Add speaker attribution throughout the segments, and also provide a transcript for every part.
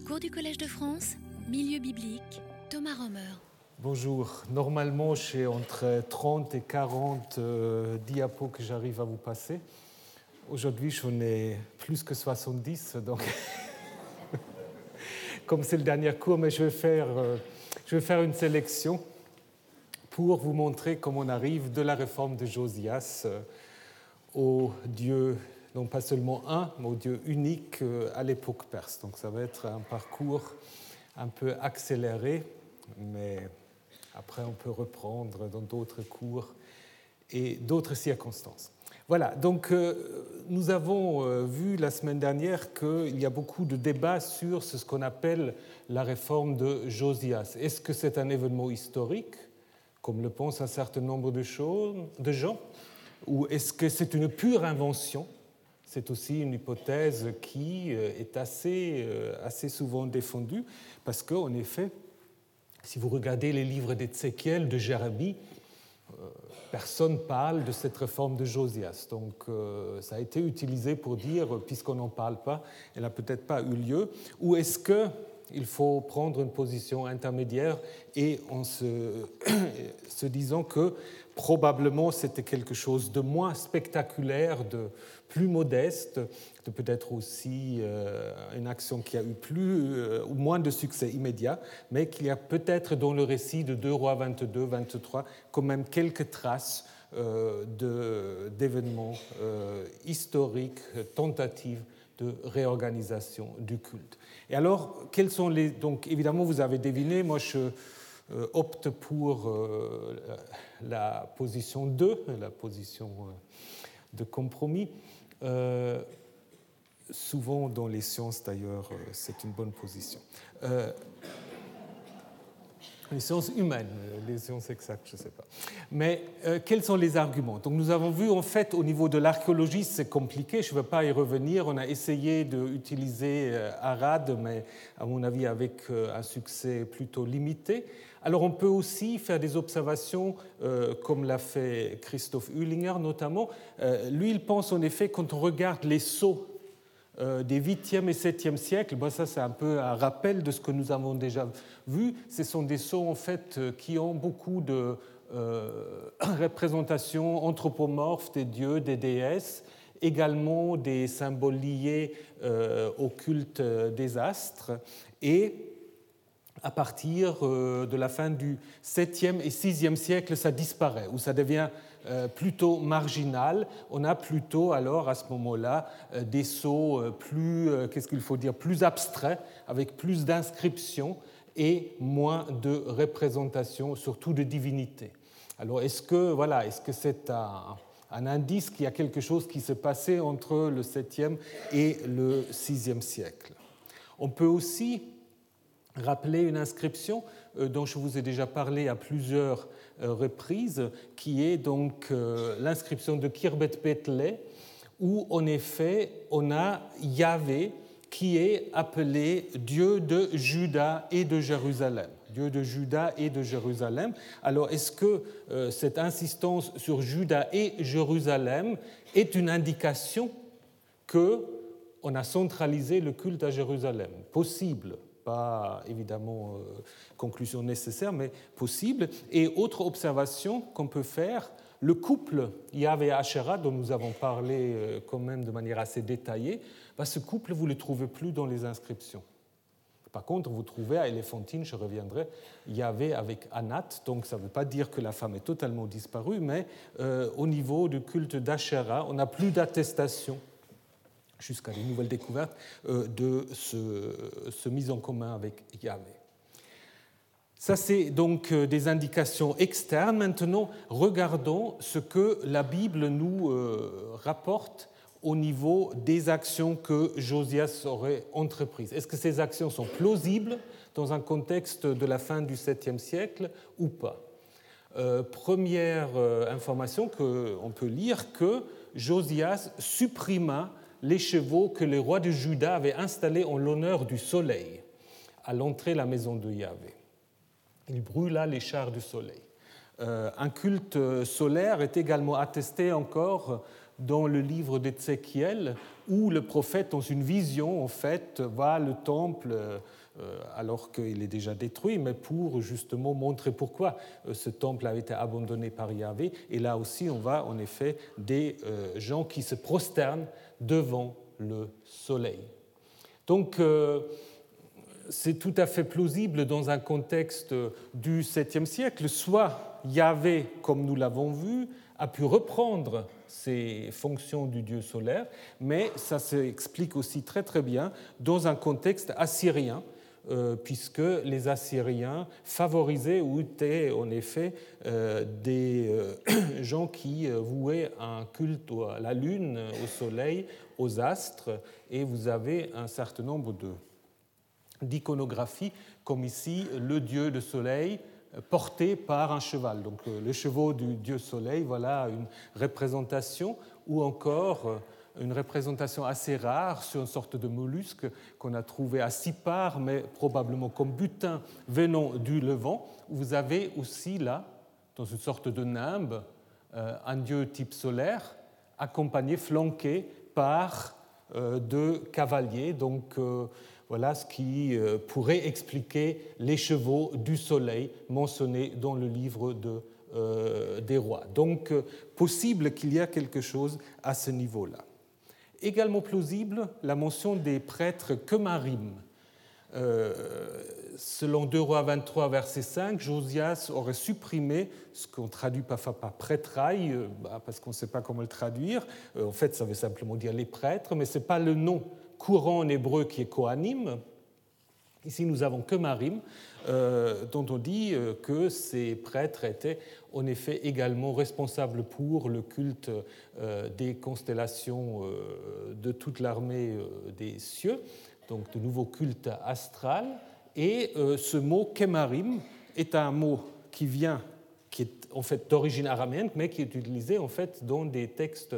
Speaker 1: Cours du Collège de France, Milieu biblique, Thomas Romer.
Speaker 2: Bonjour. Normalement, j'ai entre 30 et 40 euh, diapos que j'arrive à vous passer. Aujourd'hui, j'en ai plus que 70, donc comme c'est le dernier cours, mais je vais faire, euh, je vais faire une sélection pour vous montrer comment on arrive de la réforme de Josias euh, au Dieu, non pas seulement un, mais au Dieu unique euh, à l'époque perse. Donc ça va être un parcours un peu accéléré, mais après on peut reprendre dans d'autres cours et d'autres circonstances. Voilà, donc euh, nous avons vu la semaine dernière qu'il y a beaucoup de débats sur ce qu'on appelle la réforme de Josias. Est-ce que c'est un événement historique comme le pensent un certain nombre de gens Ou est-ce que c'est une pure invention C'est aussi une hypothèse qui euh, est assez, euh, assez souvent défendue, parce qu'en effet, si vous regardez les livres d'Ézéchiel, de Jérémie, euh, personne parle de cette réforme de Josias. Donc ça a été utilisé pour dire, puisqu'on n'en parle pas, elle n'a peut-être pas eu lieu. Ou est-ce que il faut prendre une position intermédiaire et en se, disant que probablement c'était quelque chose de moins spectaculaire, de plus modeste, de peut-être aussi euh, une action qui a eu plus euh, ou moins de succès immédiat, mais qu'il y a peut-être dans le récit de 2 rois 22, 23 quand même quelques traces euh, d'événements historiques, tentatives de réorganisation du culte. Et alors, quels sont les. Donc, évidemment, vous avez deviné, moi, je euh, opte pour euh, la position 2, la position euh, de compromis. souvent, dans les sciences, d'ailleurs, c'est une bonne position les sciences humaines, les sciences exactes, je ne sais pas. Mais euh, quels sont les arguments? Donc nous avons vu en fait au niveau de l'archéologie, c'est compliqué, je ne veux pas y revenir. On a essayé d'utiliser euh, Arad, mais à mon avis avec euh, un succès plutôt limité. Alors on peut aussi faire des observations comme l'a fait Christophe Hüllinger notamment. lui, il pense en effet quand on regarde les sceaux euh, des 8e et 7e siècles, ça c'est un peu un rappel de ce que nous avons déjà vu. Ce sont des sceaux en fait euh, qui ont beaucoup de euh, représentations anthropomorphes des dieux, des déesses, également des symboles liés au culte des astres et à partir de la fin du 7e et 6e siècle, ça disparaît, ou ça devient euh, plutôt marginal. On a plutôt alors à ce moment-là euh, des sceaux euh, plus, qu'est-ce qu'il faut dire, plus abstraits, avec plus d'inscriptions et moins de représentations, surtout de divinités. Alors est-ce que voilà, est-ce que c'est un, un, indice qu'il y a quelque chose qui s'est passé entre le 7e et le 6e siècle? On peut aussi rappeler une inscription dont je vous ai déjà parlé à plusieurs euh, reprise, qui est donc euh, l'inscription de Kirbet Petle, où en effet on a Yahvé qui est appelé Dieu de Juda et de Jérusalem. Dieu de Juda et de Jérusalem. Alors est-ce que euh, cette insistance sur Juda et Jérusalem est une indication que on a centralisé le culte à Jérusalem? Possible, pas évidemment euh, conclusion nécessaire, mais possible. Et autre observation qu'on peut faire, le couple Yahvé Asherah, dont nous avons parlé euh, quand même de manière assez détaillée, bah, ce couple, vous ne le trouvez plus dans les inscriptions. Par contre, vous trouvez à Éléphantine, je reviendrai, Yahvé avec Anat, donc ça ne veut pas dire que la femme est totalement disparue, mais euh, au niveau du culte d'Asherah, on n'a plus d'attestation jusqu'à des nouvelles découvertes, euh, de ce, mise en commun avec Yahvé. Ça, c'est donc euh, des indications externes. Maintenant, regardons ce que la Bible nous euh, rapporte au niveau des actions que Josias aurait entreprises. Est-ce que ces actions sont plausibles dans un contexte de la fin du 7e siècle ou pas? Première information qu'on peut lire que Josias supprima les chevaux que les rois de Juda avaient installés en l'honneur du soleil à l'entrée de la maison de Yahvé. Il brûla les chars du soleil. Euh, un culte solaire est également attesté encore dans le livre d'Ézéchiel, où le prophète, dans une vision, en fait, voit le temple alors qu'il est déjà détruit, mais pour justement montrer pourquoi ce temple a été abandonné par Yahvé. Et là aussi, on voit en effet des gens qui se prosternent devant le soleil. Donc, c'est tout à fait plausible dans un contexte du 7e siècle. Soit Yahvé, comme nous l'avons vu, a pu reprendre ces fonctions du dieu solaire, mais ça s'explique aussi très très bien dans un contexte assyrien, euh, puisque les Assyriens favorisaient ou étaient en effet euh, des euh, gens qui vouaient un culte à la lune, au soleil, aux astres, et vous avez un certain nombre de d'iconographie, comme ici le dieu de soleil euh, porté par un cheval. Donc euh, le chevaux du dieu soleil, voilà une représentation, ou encore euh, une représentation assez rare sur une sorte de mollusque qu'on a trouvé à six parts, mais probablement comme butin venant du Levant. Vous avez aussi là, dans une sorte de nimbe, un dieu type solaire, accompagné, flanqué par deux cavaliers. Donc voilà ce qui euh, pourrait expliquer les chevaux du soleil mentionnés dans le livre euh, des rois. Donc, euh, possible qu'il y ait quelque chose à ce niveau-là. Également plausible la mention des prêtres Kemarim. selon 2 rois 23, verset 5, Josias aurait supprimé ce qu'on traduit parfois par prêtraille, bah, parce qu'on ne sait pas comment le traduire. en fait, ça veut simplement dire les prêtres, mais ce n'est pas le nom courant en hébreu qui est Kohanim. Ici, nous avons que Marim, euh, dont on dit euh, que ces prêtres étaient en effet également responsables pour le culte euh, des constellations de toute l'armée des cieux, donc de nouveaux cultes astral. Et ce mot Kemarim est un mot qui vient qui est en fait d'origine araméenne, mais qui est utilisé en fait dans des textes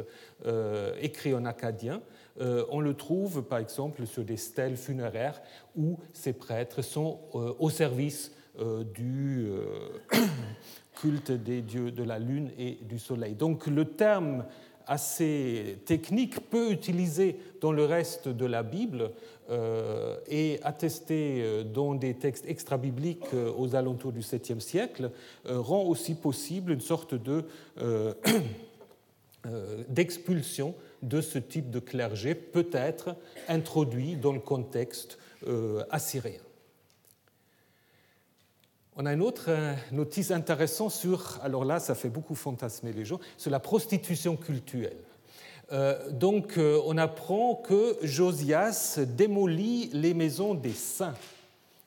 Speaker 2: écrits en acadien, euh, on le trouve par exemple sur des stèles funéraires où ces prêtres sont euh, au service euh, du culte des dieux de la lune et du soleil. Donc le terme assez technique peu utilisé dans le reste de la Bible et attesté dans des textes extra-bibliques aux alentours du 7e siècle rend aussi possible une sorte de d'expulsion de ce type de clergé peut être introduit dans le contexte euh, assyrien. On a une autre euh, notice intéressante sur, alors là ça fait beaucoup fantasmer les gens, sur la prostitution culturelle. Euh, donc on apprend que Josias démolit les maisons des saints,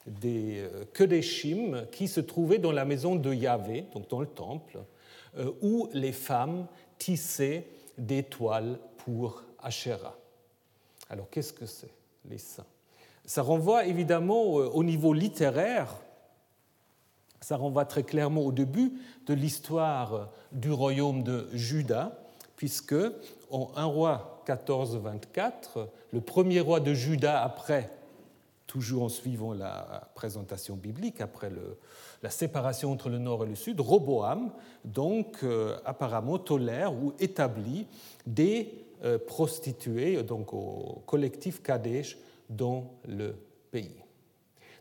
Speaker 2: des Kedeshim, qui se trouvaient dans la maison de Yahvé, donc dans le temple, où les femmes tissaient des toiles pour. Alors qu'est-ce que c'est, les saints? Ça renvoie évidemment euh, au niveau littéraire, ça renvoie très clairement au début de l'histoire du royaume de Juda, puisque en 1 roi 14-24, le premier roi de Juda après, toujours en suivant la présentation biblique, après la séparation entre le nord et le sud, Roboam, donc euh, apparemment tolère ou établit des euh, prostituées donc au collectif Kadesh dans le pays.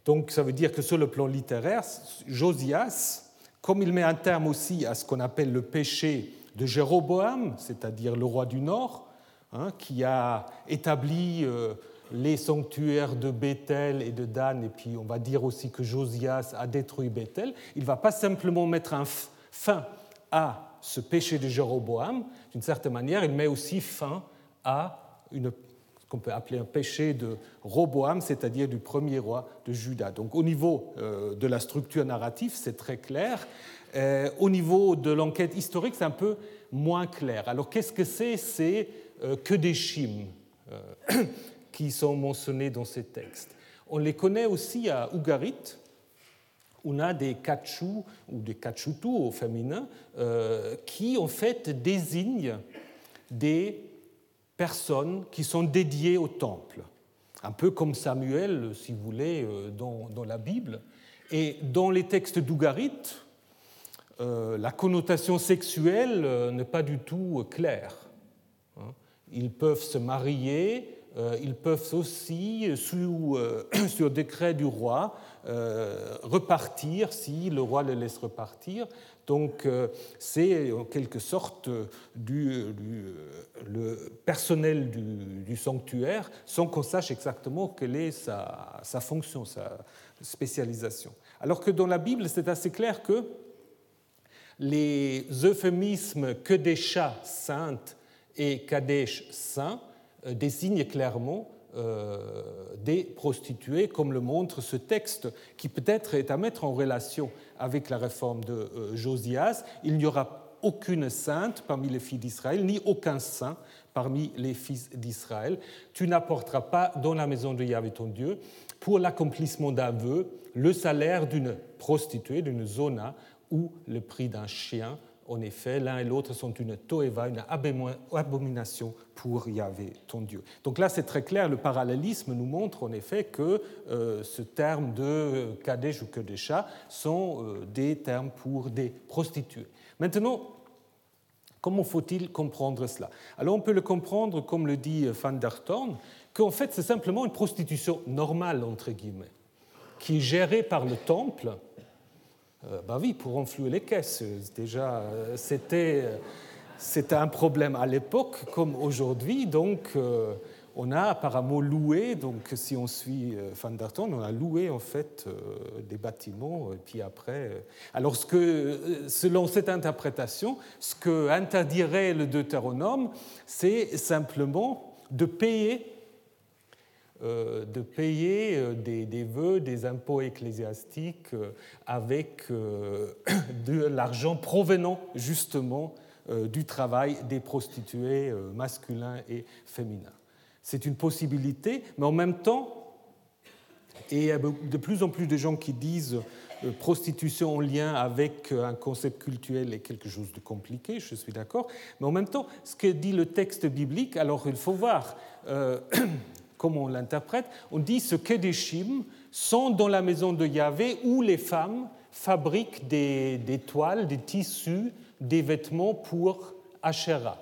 Speaker 2: Donc ça veut dire que sur le plan littéraire, Josias, comme il met un terme aussi à ce qu'on appelle le péché de Jéroboam, c'est-à-dire le roi du Nord, hein, qui a établi euh, les sanctuaires de Bethel et de Dan, et puis on va dire aussi que Josias a détruit Bethel, il ne va pas simplement mettre un fin à ce péché de Jéroboam, d'une certaine manière, il met aussi fin à une, ce qu'on peut appeler un péché de Roboam, c'est-à-dire du premier roi de Juda. Donc au niveau euh, de la structure narrative, c'est très clair. Euh, au niveau de l'enquête historique, c'est un peu moins clair. Alors qu'est-ce que c'est? C'est euh, que des chimes qui sont mentionnés dans ces textes. On les connaît aussi à Ougarit, on a des kachou ou des kachutu au féminin euh, qui en fait désignent des personnes qui sont dédiées au temple, un peu comme Samuel, si vous voulez, euh, dans, dans la Bible. Et dans les textes d'Ougarit, euh, la connotation sexuelle n'est pas du tout claire. Hein. ils peuvent se marier, ils peuvent aussi, sous, sur décret du roi, repartir si le roi le laisse repartir. Donc c'est en quelque sorte du, le personnel du, sanctuaire sans qu'on sache exactement quelle est sa, sa fonction, sa spécialisation. Alors que dans la Bible, c'est assez clair que les euphémismes que des chats saintes et Kadesh saint euh, désignent clairement euh, des prostituées, comme le montre ce texte, qui peut-être est à mettre en relation avec la réforme de euh, Josias. Il n'y aura aucune sainte parmi les filles d'Israël, ni aucun saint parmi les fils d'Israël. Tu n'apporteras pas dans la maison de Yahvé ton Dieu, pour l'accomplissement d'un vœu, le salaire d'une prostituée, d'une zona, ou le prix d'un chien. En effet, l'un et l'autre sont une toeva, une abomination pour Yahvé, ton Dieu. Donc là, c'est très clair, le parallélisme nous montre en effet que euh, ce terme de Kadesh ou Kadesha sont euh, des termes pour des prostituées. Maintenant, comment faut-il comprendre cela? Alors on peut le comprendre, comme le dit Van der Thorn, qu'en fait c'est simplement une prostitution normale, entre guillemets, qui est gérée par le temple euh, bah oui, pour enflouer les caisses. Déjà, euh, c'était, c'était un problème à l'époque comme aujourd'hui. Donc, euh, on a apparemment loué, donc si on suit Van der on a loué en fait des bâtiments. Et puis après, alors que, selon cette interprétation, ce que interdirait le Deutéronome, c'est simplement de payer euh, de payer euh, des, vœux, des impôts ecclésiastiques euh, avec de l'argent provenant justement du travail des prostituées masculins et féminins. C'est une possibilité, mais en même temps, et il y a de plus en plus de gens qui disent prostitution en lien avec un concept culturel est quelque chose de compliqué, je suis d'accord, mais en même temps, ce que dit le texte biblique, alors il faut voir comme on l'interprète, on dit ce que des chimes sont dans la maison de Yahvé où les femmes fabriquent des, toiles, des tissus, des vêtements pour Asherah.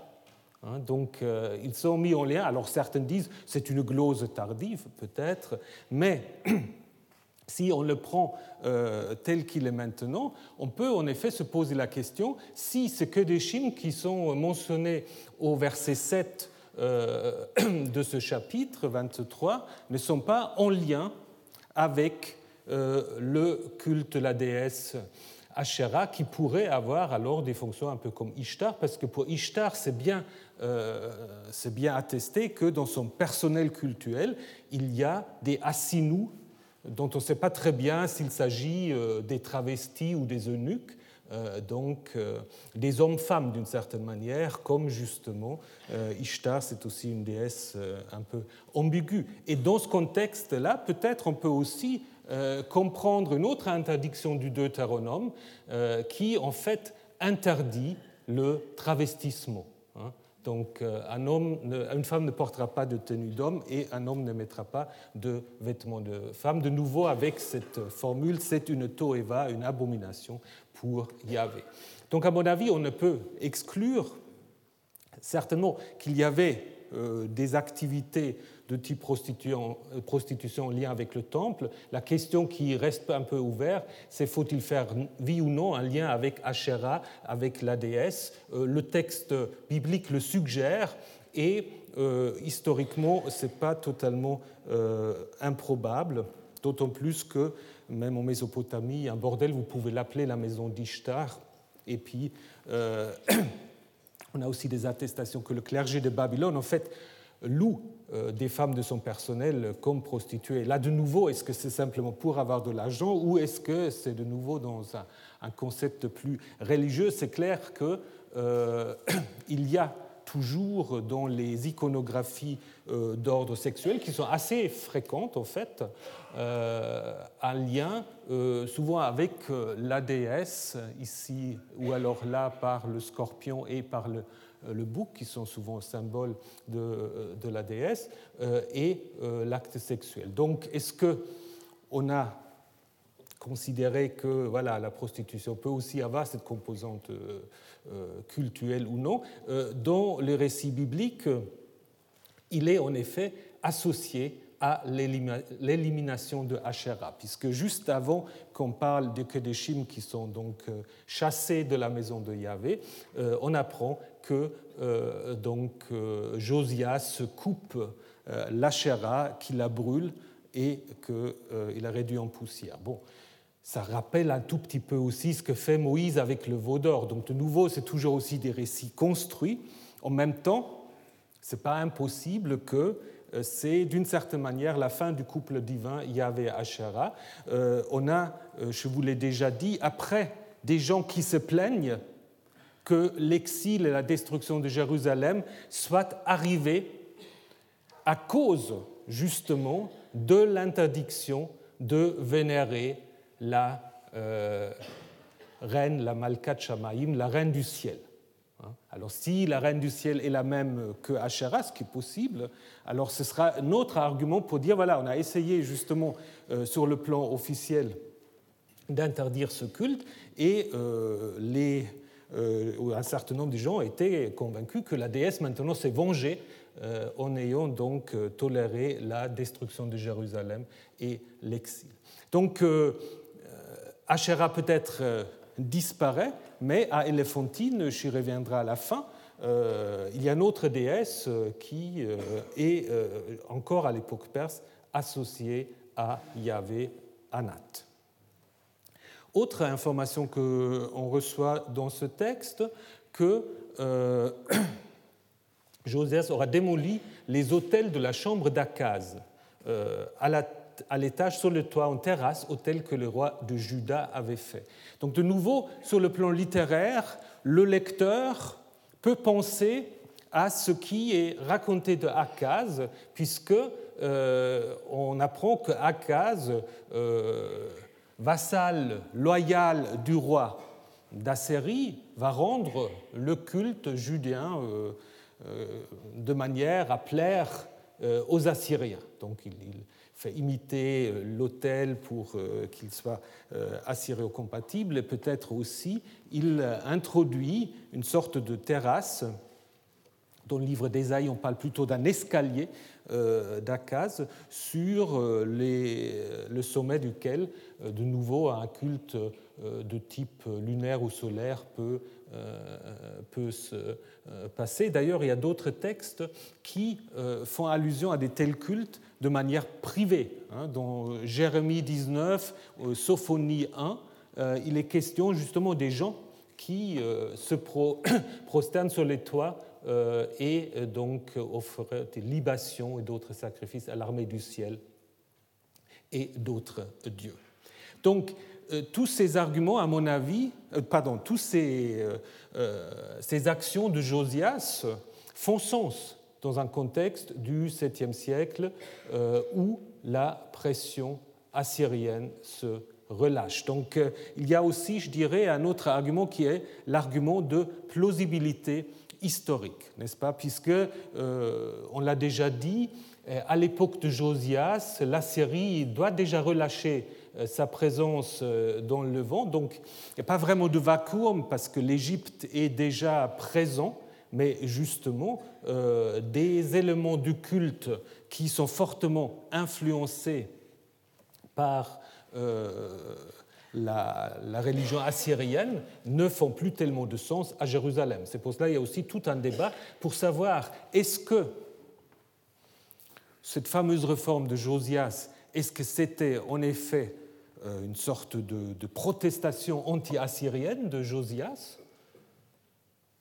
Speaker 2: Hein, donc euh, ils sont mis en lien. Alors certains disent c'est une glose tardive peut-être, mais si on le prend euh, tel qu'il est maintenant, on peut en effet se poser la question si ce que des chimes qui sont mentionnés au verset 7 euh, de ce chapitre 23 ne sont pas en lien avec euh, le culte de la déesse Asherah, qui pourrait avoir alors des fonctions un peu comme Ishtar, parce que pour Ishtar, c'est bien, euh, bien attesté que dans son personnel cultuel, il y a des assinous dont on ne sait pas très bien s'il s'agit des travestis ou des eunuques, euh, donc euh, des hommes-femmes d'une certaine manière, comme justement euh, Ishtar, c'est aussi une déesse un peu ambiguë. Et dans ce contexte-là, peut-être on peut aussi comprendre une autre interdiction du Deutéronome qui en fait interdit le travestissement. Donc homme, une femme ne portera pas de tenue d'homme et un homme ne mettra pas de vêtements de femme. De nouveau, avec cette formule, c'est une toeva, une abomination pour Yahvé. Donc à mon avis, on ne peut exclure certainement qu'il y avait euh, des activités de type prostitution, prostitution en lien avec le temple. La question qui reste un peu ouverte, c'est faut-il faire, oui ou non, un lien avec Asherah, avec la déesse euh, Le texte biblique le suggère et euh, historiquement, ce n'est pas totalement improbable, d'autant plus que même en Mésopotamie, un bordel, vous pouvez l'appeler la maison d'Ishtar. Et puis, euh, on a aussi des attestations que le clergé de Babylone, en fait, loue euh, des femmes de son personnel comme prostituées. Là, de nouveau, est-ce que c'est simplement pour avoir de l'argent ou est-ce que c'est de nouveau dans un, concept plus religieux? C'est clair qu'il euh, y a toujours dans les iconographies euh, d'ordre sexuel, qui sont assez fréquentes en fait, euh, un lien euh, souvent avec la déesse, ici ou alors là par le scorpion et par le, le bouc, qui sont souvent symboles de, de la déesse, et l'acte sexuel. Donc est-ce que on a considéré que voilà, la prostitution peut aussi avoir cette composante euh, cultuelle ou non. Euh, dans les récits bibliques, il est en effet associé à l'élimination de Asherah, puisque juste avant qu'on parle de Kedeshim qui sont donc euh, chassés de la maison de Yahvé, euh, on apprend que euh, donc Josias coupe l'Asherah, qui la brûle et qu'il la réduit en poussière. Bon, ça rappelle un tout petit peu aussi ce que fait Moïse avec le veau d'or. Donc de nouveau, c'est toujours aussi des récits construits. En même temps, ce n'est pas impossible que euh, c'est d'une certaine manière la fin du couple divin Yahvé-Asherah. Euh, on a, euh, je vous l'ai déjà dit, après des gens qui se plaignent que l'exil et la destruction de Jérusalem soient arrivés à cause justement de l'interdiction de vénérer la reine, la Malkat Shamaim, la reine du ciel. Hein? Alors si la reine du ciel est la même que Asherah, ce qui est possible, alors ce sera un autre argument pour dire, voilà, on a essayé justement euh, sur le plan officiel d'interdire ce culte et euh, les, euh, un certain nombre de gens étaient convaincus que la déesse maintenant s'est vengée en ayant donc toléré la destruction de Jérusalem et l'exil. Donc Asherah peut-être disparaît, mais à Éléphantine, j'y reviendrai à la fin, euh, il y a une autre déesse euh, qui euh, est encore à l'époque perse associée à Yahvé Anat. Autre information qu'on reçoit dans ce texte, que Joseph aura démoli les hôtels de la chambre d'Akaz à l'étage sur le toit en terrasse, hôtel que le roi de Juda avait fait. Donc de nouveau, sur le plan littéraire, le lecteur peut penser à ce qui est raconté de Akaz, puisque euh, on apprend que Akaz, euh, vassal loyal du roi d'Assyrie, va rendre le culte judéen euh, de manière à plaire aux Assyriens. Donc il, fait imiter l'autel pour qu'il soit assyrio-compatible, et peut-être aussi il introduit une sorte de terrasse. Dans le livre d'Ésaïe, on parle plutôt d'un escalier euh, d'Akaz sur euh, le sommet duquel, euh, de nouveau, un culte de type lunaire ou solaire peut, peut se passer. D'ailleurs, il y a d'autres textes qui font allusion à des tels cultes de manière privée. Hein. Dans Jérémie 19, Sophonie 1, il est question justement des gens qui euh, se prosternent sur les toits euh, et euh, donc offrent des libations et d'autres sacrifices à l'armée du ciel et d'autres dieux. Donc, tous ces arguments, à mon avis, pardon, tous ces, ces actions de Josias font sens dans un contexte du 7e siècle où la pression assyrienne se relâche. Donc euh, il y a aussi, je dirais, un autre argument qui est l'argument de plausibilité historique, n'est-ce pas? Puisque, euh, on l'a déjà dit, euh, à l'époque de Josias, la Syrie doit déjà relâcher sa présence dans le Levant, donc il n'y a pas vraiment de vacuum parce que l'Égypte est déjà présent, mais justement des éléments du culte qui sont fortement influencés par euh, la, religion assyrienne ne font plus tellement de sens à Jérusalem. C'est pour cela qu'il y a aussi tout un débat pour savoir est-ce que cette fameuse réforme de Josias, est-ce que c'était en effet euh, une sorte de, protestation anti-assyrienne de Josias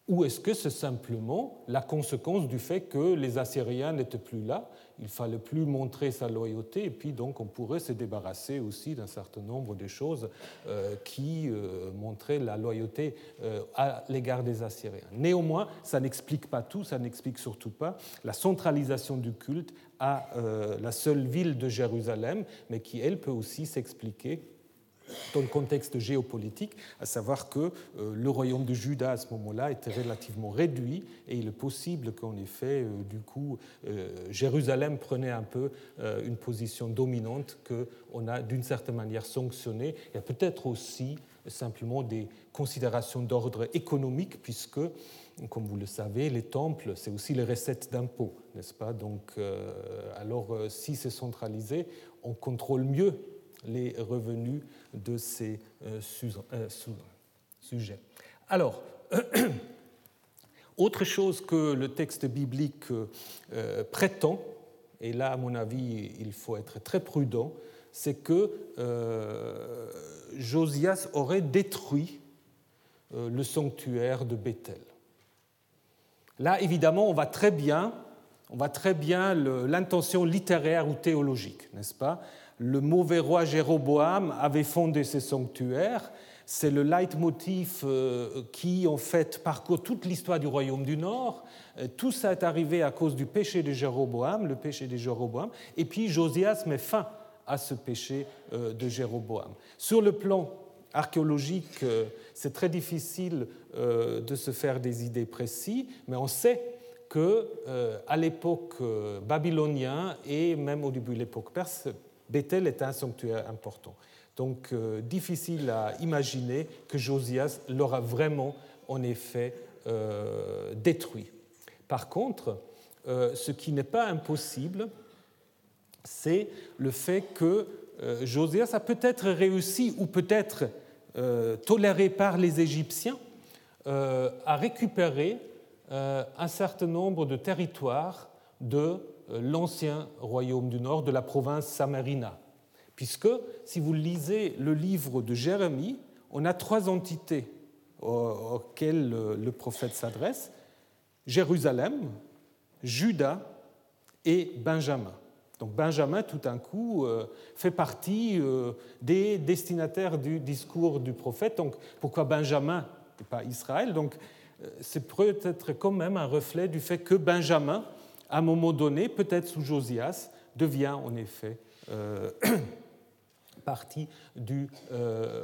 Speaker 2: ou est-ce que c'est simplement la conséquence du fait que les Assyriens n'étaient plus là Il fallait plus montrer sa loyauté et puis donc on pourrait se débarrasser aussi d'un certain nombre de choses euh, qui euh, montraient la loyauté euh, à l'égard des Assyriens. Néanmoins, ça n'explique pas tout, ça n'explique surtout pas la centralisation du culte à la seule ville de Jérusalem, mais qui, elle, peut aussi s'expliquer dans le contexte géopolitique, à savoir que euh, le royaume de Juda à ce moment-là était relativement réduit et il est possible qu'en effet, euh, du coup, euh, Jérusalem prenait un peu une position dominante qu'on a d'une certaine manière sanctionnée. Il y a peut-être aussi simplement des considérations d'ordre économique, puisque, comme vous le savez, les temples, c'est aussi les recettes d'impôts, n'est-ce pas? Donc, euh, alors, euh, si c'est centralisé, on contrôle mieux les revenus de ces euh, sujets. Alors, autre chose que le texte biblique prétend, et là, à mon avis, il faut être très prudent, c'est que Josias aurait détruit le sanctuaire de Bethel. Là, évidemment, on va très bien, on très bien l'intention littéraire ou théologique, n'est-ce pas? Le mauvais roi Jéroboam avait fondé ce sanctuaire. C'est le leitmotiv euh, qui, en fait, parcourt toute l'histoire du royaume du Nord. Tout ça est arrivé à cause du péché de Jéroboam, le péché de Jéroboam. Et puis Josias met fin à ce péché euh, de Jéroboam. Sur le plan archéologique, euh, c'est très difficile euh, de se faire des idées précises, mais on sait que à l'époque babylonienne et même au début de l'époque perse, Bethel est un sanctuaire important. Donc difficile à imaginer que Josias l'aura vraiment en effet détruit. Par contre, ce qui n'est pas impossible, c'est le fait que euh, Josias a peut-être réussi ou peut-être euh, toléré par les Égyptiens euh, à récupérer un certain nombre de territoires de l'ancien royaume du Nord, de la province Samarina. Puisque, si vous lisez le livre de Jérémie, on a trois entités auxquelles le prophète s'adresse Jérusalem, Juda et Benjamin. Donc Benjamin, tout d'un coup, euh, fait partie euh, des destinataires du discours du prophète. Donc pourquoi Benjamin et pas Israël? Donc euh, c'est peut-être quand même un reflet du fait que Benjamin, à un moment donné, peut-être sous Josias, devient en effet partie du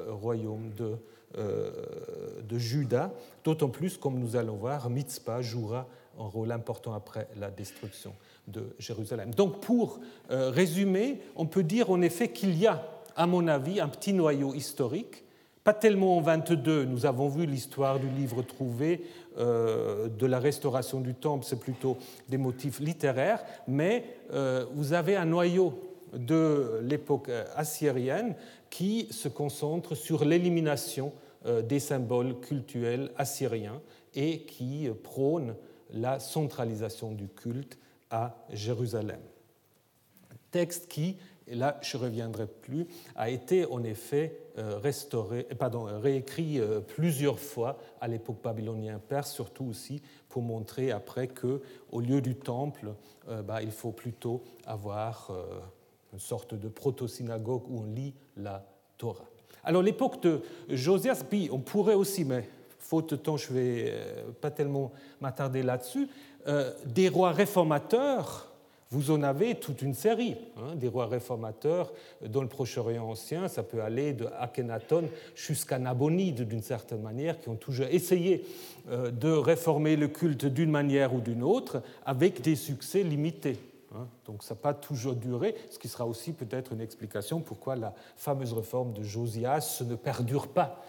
Speaker 2: royaume de, de Juda. D'autant plus, comme nous allons voir, Mitzpah jouera un rôle important après la destruction de Jérusalem. Donc pour euh, résumer, on peut dire en effet qu'il y a, à mon avis, un petit noyau historique. Pas tellement en 22, nous avons vu l'histoire du livre trouvé, euh, de la restauration du temple, c'est plutôt des motifs littéraires, mais euh, vous avez un noyau de l'époque assyrienne qui se concentre sur l'élimination des symboles cultuels assyriens et qui prône la centralisation du culte à Jérusalem. Texte qui, là je ne reviendrai plus, a été en effet euh, restauré, euh, pardon, réécrit euh, plusieurs fois à l'époque babylonienne perse, surtout aussi pour montrer après que au lieu du temple, bah, il faut plutôt avoir une sorte de proto-synagogue où on lit la Torah. Alors l'époque de Josias, puis on pourrait aussi, mais faute de temps, je ne vais pas tellement m'attarder là-dessus, euh, des rois réformateurs, vous en avez toute une série, hein, des rois réformateurs dans le Proche-Orient ancien, ça peut aller de Akhenaton jusqu'à Nabonide d'une certaine manière, qui ont toujours essayé euh, de réformer le culte d'une manière ou d'une autre, avec des succès limités. Hein. Donc ça n'a pas toujours duré, ce qui sera aussi peut-être une explication pourquoi la fameuse réforme de Josias ne perdure pas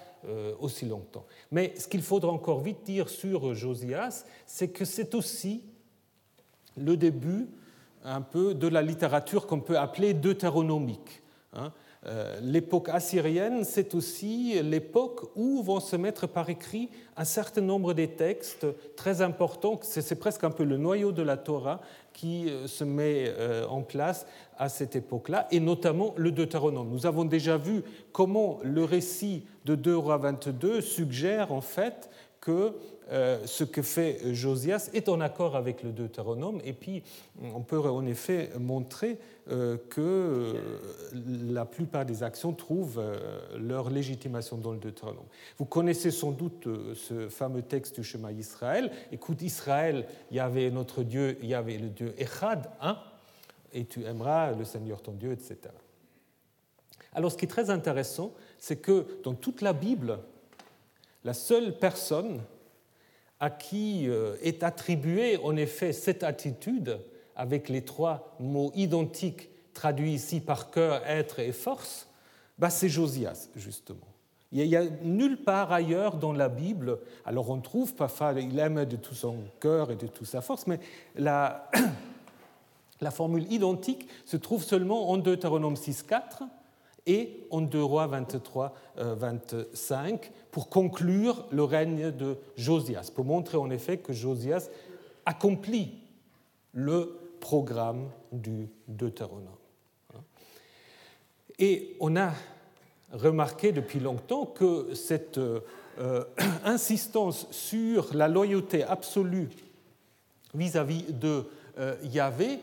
Speaker 2: aussi longtemps. Mais ce qu'il faudra encore vite dire sur Josias, c'est que c'est aussi le début un peu de la littérature qu'on peut appeler deutéronomique. Hein. Euh, l'époque assyrienne, c'est aussi l'époque où vont se mettre par écrit un certain nombre de textes très importants. C'est presque un peu le noyau de la Torah qui euh, se met euh, en place à cette époque-là, et notamment le Deutéronome. Nous avons déjà vu comment le récit de 2 rois 22 suggère en fait que ce que fait Josias est en accord avec le Deutéronome, et puis on peut en effet montrer euh, que euh, la plupart des actions trouvent leur légitimation dans le Deutéronome. Vous connaissez sans doute ce fameux texte du chemin Israël. Écoute, Israël, il y avait notre Dieu, il y avait le Dieu Echad, hein, et tu aimeras le Seigneur ton Dieu, etc. Alors ce qui est très intéressant, c'est que dans toute la Bible, la seule personne à qui euh, est attribuée en effet cette attitude, avec les trois mots identiques traduits ici par cœur, être et force, bah c'est Josias, justement. Il n'y a, nulle part ailleurs dans la Bible, alors on trouve parfois il aime de tout son cœur et de toute sa force, mais la, la formule identique se trouve seulement en Deutéronome 6.4 et en 2 Rois 23, 25 euh, pour conclure le règne de Josias, pour montrer en effet que Josias accomplit le programme du Deutéronome. Et on a remarqué depuis longtemps que cette euh, insistance sur la loyauté absolue vis-à-vis de euh, Yahvé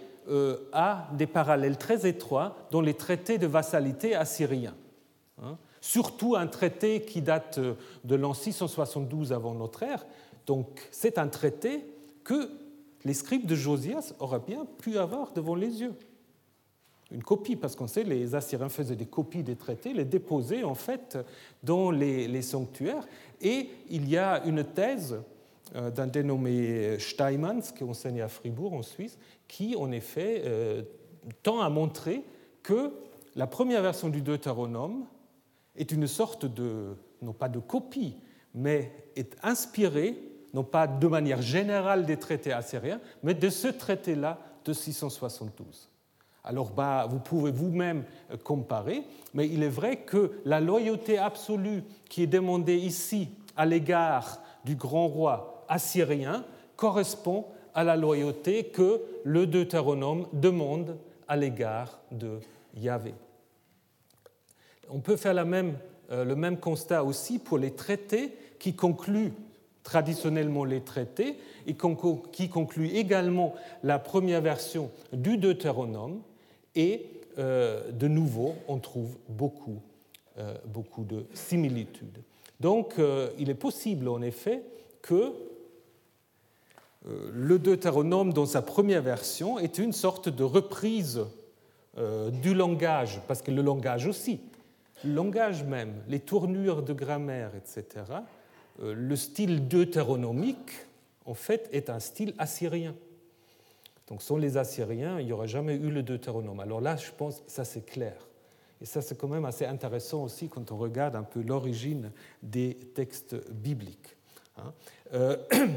Speaker 2: a des parallèles très étroits dans les traités de vassalité assyriens. Hein. Surtout un traité qui date de l'an 672 avant notre ère. Donc c'est un traité que les scribes de Josias auraient bien pu avoir devant les yeux. Une copie, parce qu'on sait, les Assyriens faisaient des copies des traités, les déposaient en fait dans les, sanctuaires. Et il y a une thèse euh, d'un dénommé Steinmans, qui enseigne à Fribourg en Suisse, qui en effet euh, tend à montrer que la première version du Deutéronome est une sorte de, non pas de copie, mais est inspirée, non pas de manière générale des traités assyriens, mais de ce traité-là de 672. Alors bah, vous pouvez vous-même euh, comparer, mais il est vrai que la loyauté absolue qui est demandée ici à l'égard du grand roi assyrien correspond à la loyauté que le Deutéronome demande à l'égard de Yahvé. On peut faire euh, le même constat aussi pour les traités qui concluent traditionnellement les traités et qui concluent également la première version du Deutéronome. Et euh, de nouveau, on trouve beaucoup, euh, beaucoup de similitudes. Donc, il est possible en effet que le Deutéronome, dans sa première version, est une sorte de reprise euh, du langage, parce que le langage aussi, le langage même, les tournures de grammaire, etc., euh, le style deutéronomique, en fait, est un style assyrien. Donc sans les Assyriens, il n'y aurait jamais eu le Deutéronome. Alors là, je pense, ça c'est clair. Et ça c'est quand même assez intéressant aussi quand on regarde un peu l'origine des textes bibliques. Hein.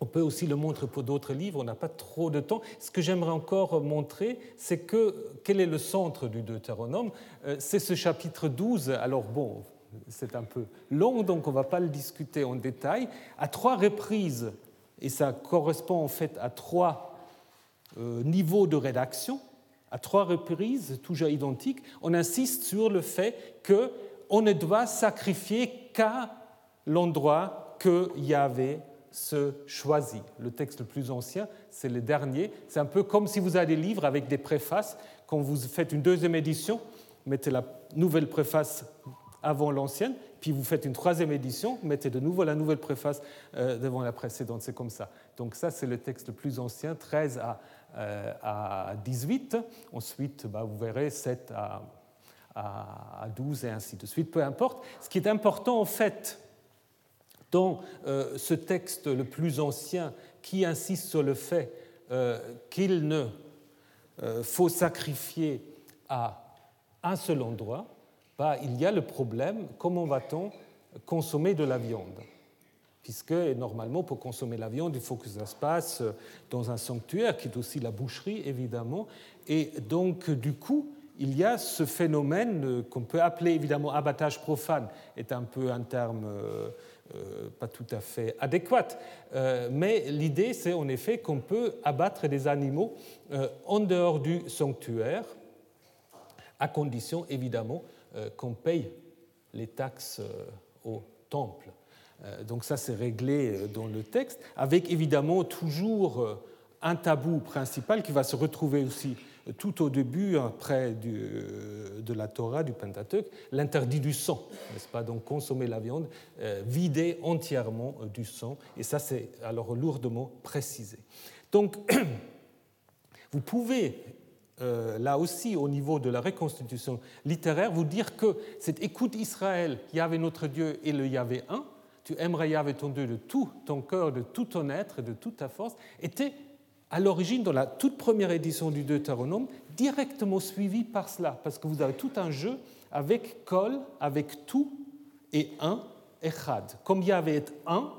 Speaker 2: On peut aussi le montrer pour d'autres livres, on n'a pas trop de temps. Ce que j'aimerais encore montrer, c'est que quel est le centre du Deutéronome? Euh, C'est ce chapitre 12. Alors bon, c'est un peu long, donc on ne va pas le discuter en détail. À trois reprises, et ça correspond en fait à trois euh, niveaux de rédaction, à trois reprises, toujours identiques, on insiste sur le fait qu'on ne doit sacrifier qu'à l'endroit que Yahvé se choisit. Le texte le plus ancien, c'est le dernier. C'est un peu comme si vous avez des livres avec des préfaces. Quand vous faites une deuxième édition, mettez la nouvelle préface avant l'ancienne, puis vous faites une troisième édition, mettez de nouveau la nouvelle préface euh, devant la précédente. C'est comme ça. Donc ça, c'est le texte le plus ancien, 13 à, à 18. Ensuite, bah, vous verrez 7 à, à 12 et ainsi de suite. Peu importe. Ce qui est important, en fait, dans euh, ce texte le plus ancien qui insiste sur le fait euh, qu'il ne euh, faut sacrifier à un seul endroit, bah, il y a le problème comment va-t-on consommer de la viande? Puisque normalement, pour consommer la viande, il faut que ça se passe dans un sanctuaire, qui est aussi la boucherie, évidemment. Et donc, du coup, il y a ce phénomène qu'on peut appeler évidemment abattage profane, est un peu un terme pas tout à fait adéquate. Euh, mais l'idée, c'est en effet qu'on peut abattre des animaux euh, en dehors du sanctuaire, à condition évidemment qu'on paye les taxes au temple. Donc ça, c'est réglé dans le texte, avec évidemment toujours un tabou principal qui va se retrouver aussi tout au début, après euh, de la Torah, du Pentateuch, l'interdit du sang, n'est-ce pas? Donc consommer la viande, euh, vider entièrement euh, du sang, et ça c'est alors lourdement précisé. Donc vous pouvez là aussi, au niveau de la reconstitution littéraire, vous dire que cette écoute Israël, Yahvé notre Dieu et le Yahvé un, tu aimerais Yahvé ton Dieu de tout ton cœur, de tout ton être, de toute ta force, était à l'origine, dans la toute première édition du Deutéronome, directement suivi par cela, parce que vous avez tout un jeu avec col, avec tout, est un, Echad. Comme Yahvé est un,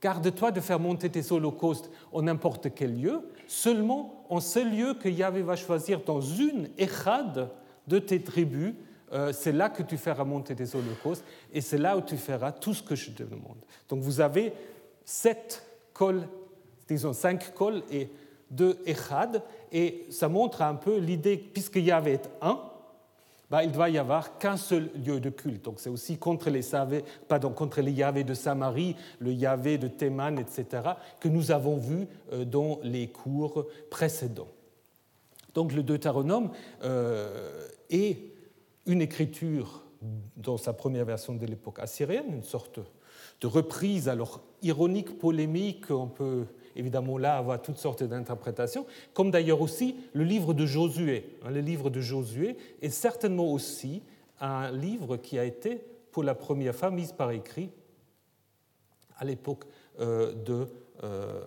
Speaker 2: garde-toi de faire monter tes holocaustes en n'importe quel lieu, seulement en ce lieu que Yahvé va choisir dans une Echad de tes tribus. Euh, c'est là que tu feras monter tes holocaustes et c'est là où tu feras tout ce que je te demande. Donc vous avez sept cols, disons cinq cols et deux Echad, et ça montre un peu l'idée, puisque Yahvé est un, bah, il doit y avoir qu'un seul lieu de culte. Donc c'est aussi contre les, pardon, contre les Yahvé de Samarie, le Yahvé de Théman, etc., que nous avons vu euh, dans les cours précédents. Donc le Deutéronome euh, est une écriture dans sa première version de l'époque assyrienne, une sorte de reprise alors ironique, polémique, on peut évidemment là avoir toutes sortes d'interprétations, comme d'ailleurs aussi le livre de Josué. Hein, le livre de Josué est certainement aussi un livre qui a été pour la première fois mis par écrit à l'époque euh, euh,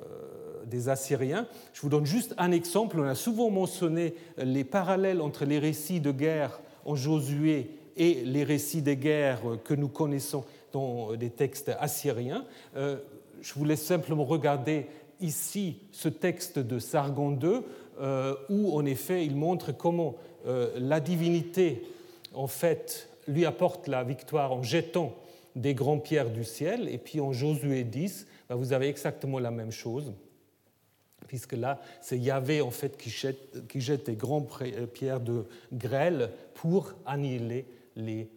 Speaker 2: des Assyriens. Je vous donne juste un exemple. On a souvent mentionné les parallèles entre les récits de guerre en Josué et les récits des guerres que nous connaissons dans des textes assyriens. Euh, je vous laisse simplement regarder ici ce texte de Sargon II, euh, où en effet il montre comment euh, la divinité, en fait, lui apporte la victoire en jetant des grandes pierres du ciel, et puis en Josué 10, ben, vous avez exactement la même chose, puisque là, c'est Yahvé en fait qui jette, qui jette des grandes euh, pierres de grêle pour annihiler les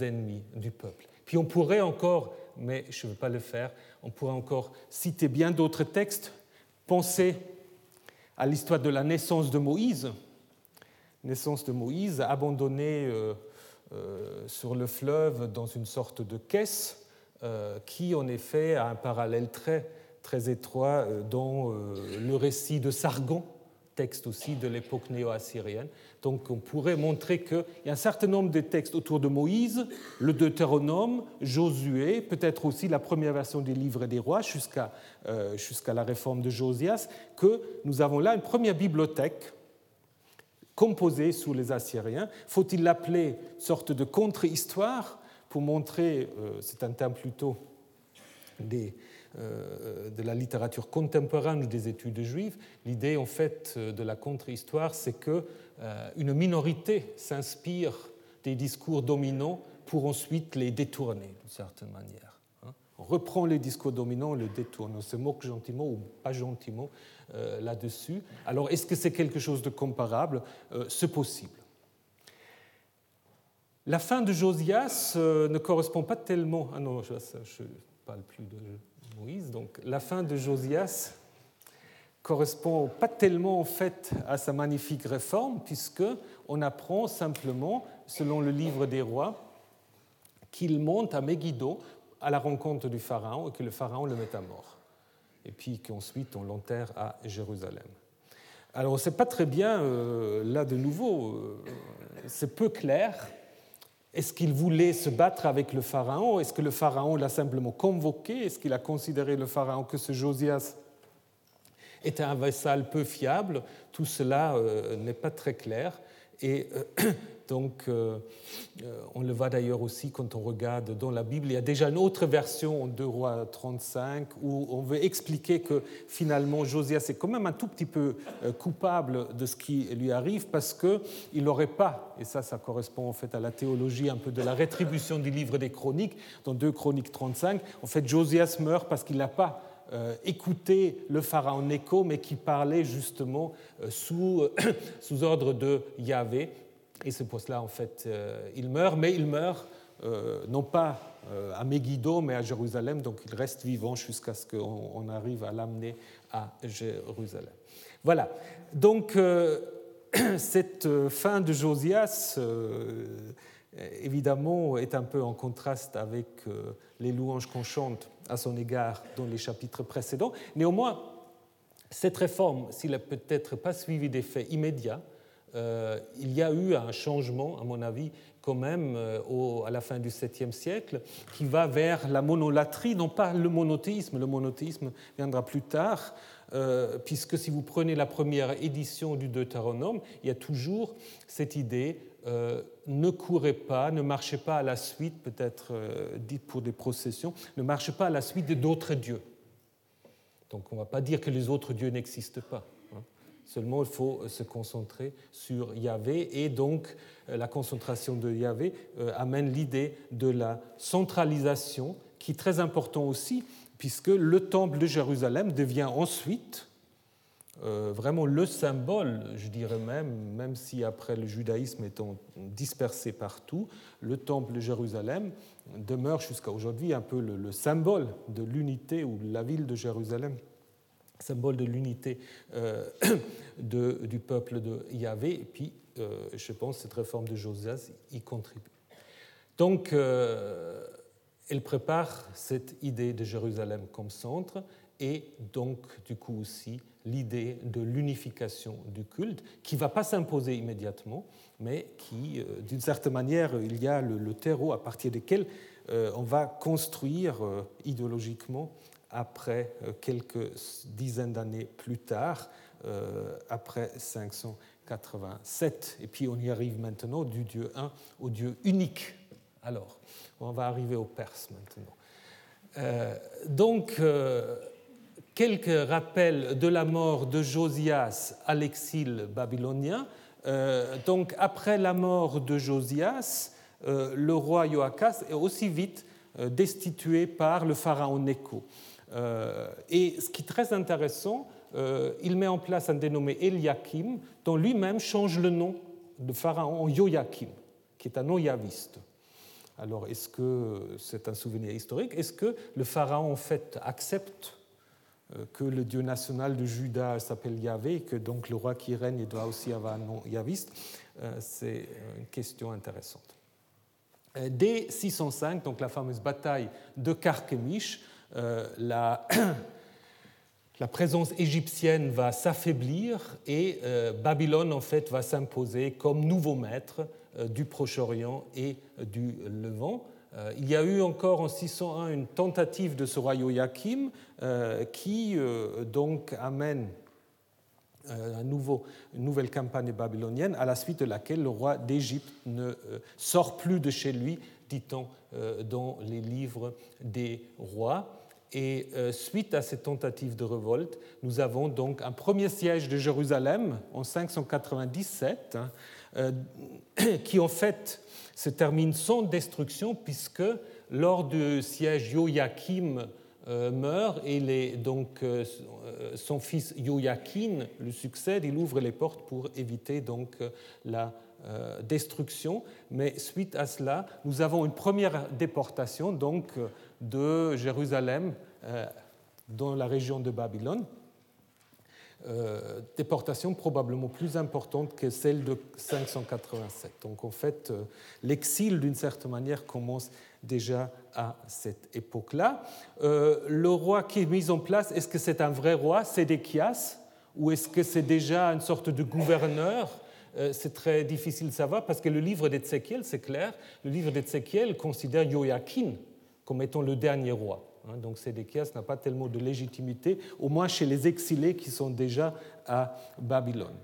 Speaker 2: ennemis du peuple. Puis on pourrait encore mais je ne veux pas le faire. On pourrait encore citer bien d'autres textes. Pensez à l'histoire de la naissance de Moïse. Naissance de Moïse, abandonné euh, euh, sur le fleuve dans une sorte de caisse, euh, qui en effet a un parallèle très, très étroit dans le récit de Sargon, texte aussi de l'époque néo-assyrienne. Donc on pourrait montrer qu'il y a un certain nombre de textes autour de Moïse, le Deutéronome, Josué, peut-être aussi la première version du livre des rois jusqu'à euh, la réforme de Josias, que nous avons là une première bibliothèque composée sous les Assyriens. Faut-il l'appeler sorte de contre-histoire pour montrer, euh, c'est un terme plutôt des, de la littérature contemporaine ou des études juives, l'idée en fait de la contre-histoire, c'est que euh, une minorité s'inspire des discours dominants pour ensuite les détourner d'une certaine manière. Hein. On reprend les discours dominants, on les détourne, on se moque gentiment ou pas gentiment euh, là-dessus. Alors est-ce que c'est quelque chose de comparable? C'est possible. La fin de Josias ne correspond pas tellement. Ah non, je ne parle plus de Moïse. Donc la fin de Josias correspond pas tellement en fait à sa magnifique réforme, puisque on apprend simplement, selon le livre des rois, qu'il monte à Megiddo à la rencontre du pharaon et que le pharaon le met à mort. Et puis qu'ensuite on l'enterre à Jérusalem. Alors on ne sait pas très bien, euh, là de nouveau, euh, c'est peu clair est-ce qu'il voulait se battre avec le Pharaon? Est-ce que le Pharaon l'a simplement convoqué? Est-ce qu'il a considéré le Pharaon que ce Josias était un vassal peu fiable? Tout cela euh, n'est pas très clair. Euh, donc, euh, euh, on le voit d'ailleurs aussi quand on regarde dans la Bible. Il y a déjà une autre version en 2 Rois 35 où on veut expliquer que finalement Josias est quand même un tout petit peu coupable de ce qui lui arrive parce qu'il n'aurait pas, et ça, ça correspond en fait à la théologie un peu de la rétribution du livre des Chroniques, dans 2 Chroniques 35, en fait Josias meurt parce qu'il n'a pas écouté le pharaon Néco, mais qui parlait justement sous, sous ordre de Yahvé. Et ce poste-là, en fait, euh, il meurt, mais il meurt euh, non pas euh, à Megiddo, mais à Jérusalem, donc il reste vivant jusqu'à ce qu'on arrive à l'amener à Jérusalem. Voilà, donc cette fin de Josias, évidemment, est un peu en contraste avec les louanges qu'on chante à son égard dans les chapitres précédents. Néanmoins, cette réforme, s'il n'a peut-être pas suivi d'effets immédiats, euh, il y a eu un changement, à mon avis, quand même, euh, à la fin du 7e siècle, qui va vers la monolatrie, non pas le monothéisme, le monothéisme viendra plus tard, euh, puisque si vous prenez la première édition du Deutéronome, il y a toujours cette idée ne courait pas, ne marchait pas à la suite, peut-être dit pour des processions, ne marchait pas à la suite d'autres dieux. Donc on ne va pas dire que les autres dieux n'existent pas. Seulement, il faut se concentrer sur Yahvé et donc la concentration de Yahvé amène l'idée de la centralisation, qui est très important aussi, puisque le temple de Jérusalem devient ensuite euh, vraiment le symbole, je dirais même, même si après le judaïsme étant dispersé partout, le temple de Jérusalem demeure jusqu'à aujourd'hui un peu le, symbole de l'unité, ou la ville de Jérusalem, symbole de l'unité euh, du peuple de Yahvé, et puis euh, je pense cette réforme de Josias y contribue. Donc, elle prépare cette idée de Jérusalem comme centre et donc du coup aussi l'idée de l'unification du culte qui ne va pas s'imposer immédiatement, mais qui, euh, d'une certaine manière, il y a le, terreau à partir duquel euh, on va construire euh, idéologiquement après quelques dizaines d'années plus tard, après 587. Et puis on y arrive maintenant du Dieu un au Dieu unique. Alors, on va arriver aux Perses maintenant. Euh, donc, euh, quelques rappels de la mort de Josias à l'exil babylonien. Euh, donc, après la mort de Josias, le roi Joachas est aussi vite destitué par le pharaon Necho. Et ce qui est très intéressant, il met en place un dénommé Eliakim, dont lui-même change le nom de pharaon en Joachim, qui est un nom yaviste. Alors, est-ce que c'est un souvenir historique? Est-ce que le pharaon, en fait, accepte euh, que le dieu national de Juda s'appelle Yahvé et que donc le roi qui règne doit aussi avoir un nom yaviste? Euh, C'est une question intéressante. Euh, dès 605, donc la fameuse bataille de Carchemish, la, la présence égyptienne va s'affaiblir et Babylone en fait va s'imposer comme nouveau maître euh, du Proche-Orient et du Levant. Euh, il y a eu encore en 601 une tentative de ce roi Joachim euh, qui donc amène une nouvelle campagne babylonienne à la suite de laquelle le roi d'Égypte ne sort plus de chez lui, dit-on dans les livres des rois. Et suite à cette tentative de révolte, nous avons donc un premier siège de Jérusalem en 597 euh, qui en fait se termine sans destruction puisque lors du siège Joachim euh, meurt et donc euh, son fils Joachim le succède, il ouvre les portes pour éviter donc la destruction. Mais suite à cela, nous avons une première déportation donc de Jérusalem dans la région de Babylone euh, déportation probablement plus importante que celle de 587. Donc en fait, euh, l'exil, d'une certaine manière, commence déjà à cette époque-là. Euh, le roi qui est mis en place, est-ce que c'est un vrai roi, Sédéchias, ou est-ce que c'est déjà une sorte de gouverneur? C'est très difficile de savoir parce que le livre d'Ézéchiel, c'est clair, le livre d'Ézéchiel considère Joachim comme étant le dernier roi. Hein, donc Sédéchias n'a pas tellement de légitimité, au moins chez les exilés qui sont déjà à Babylone.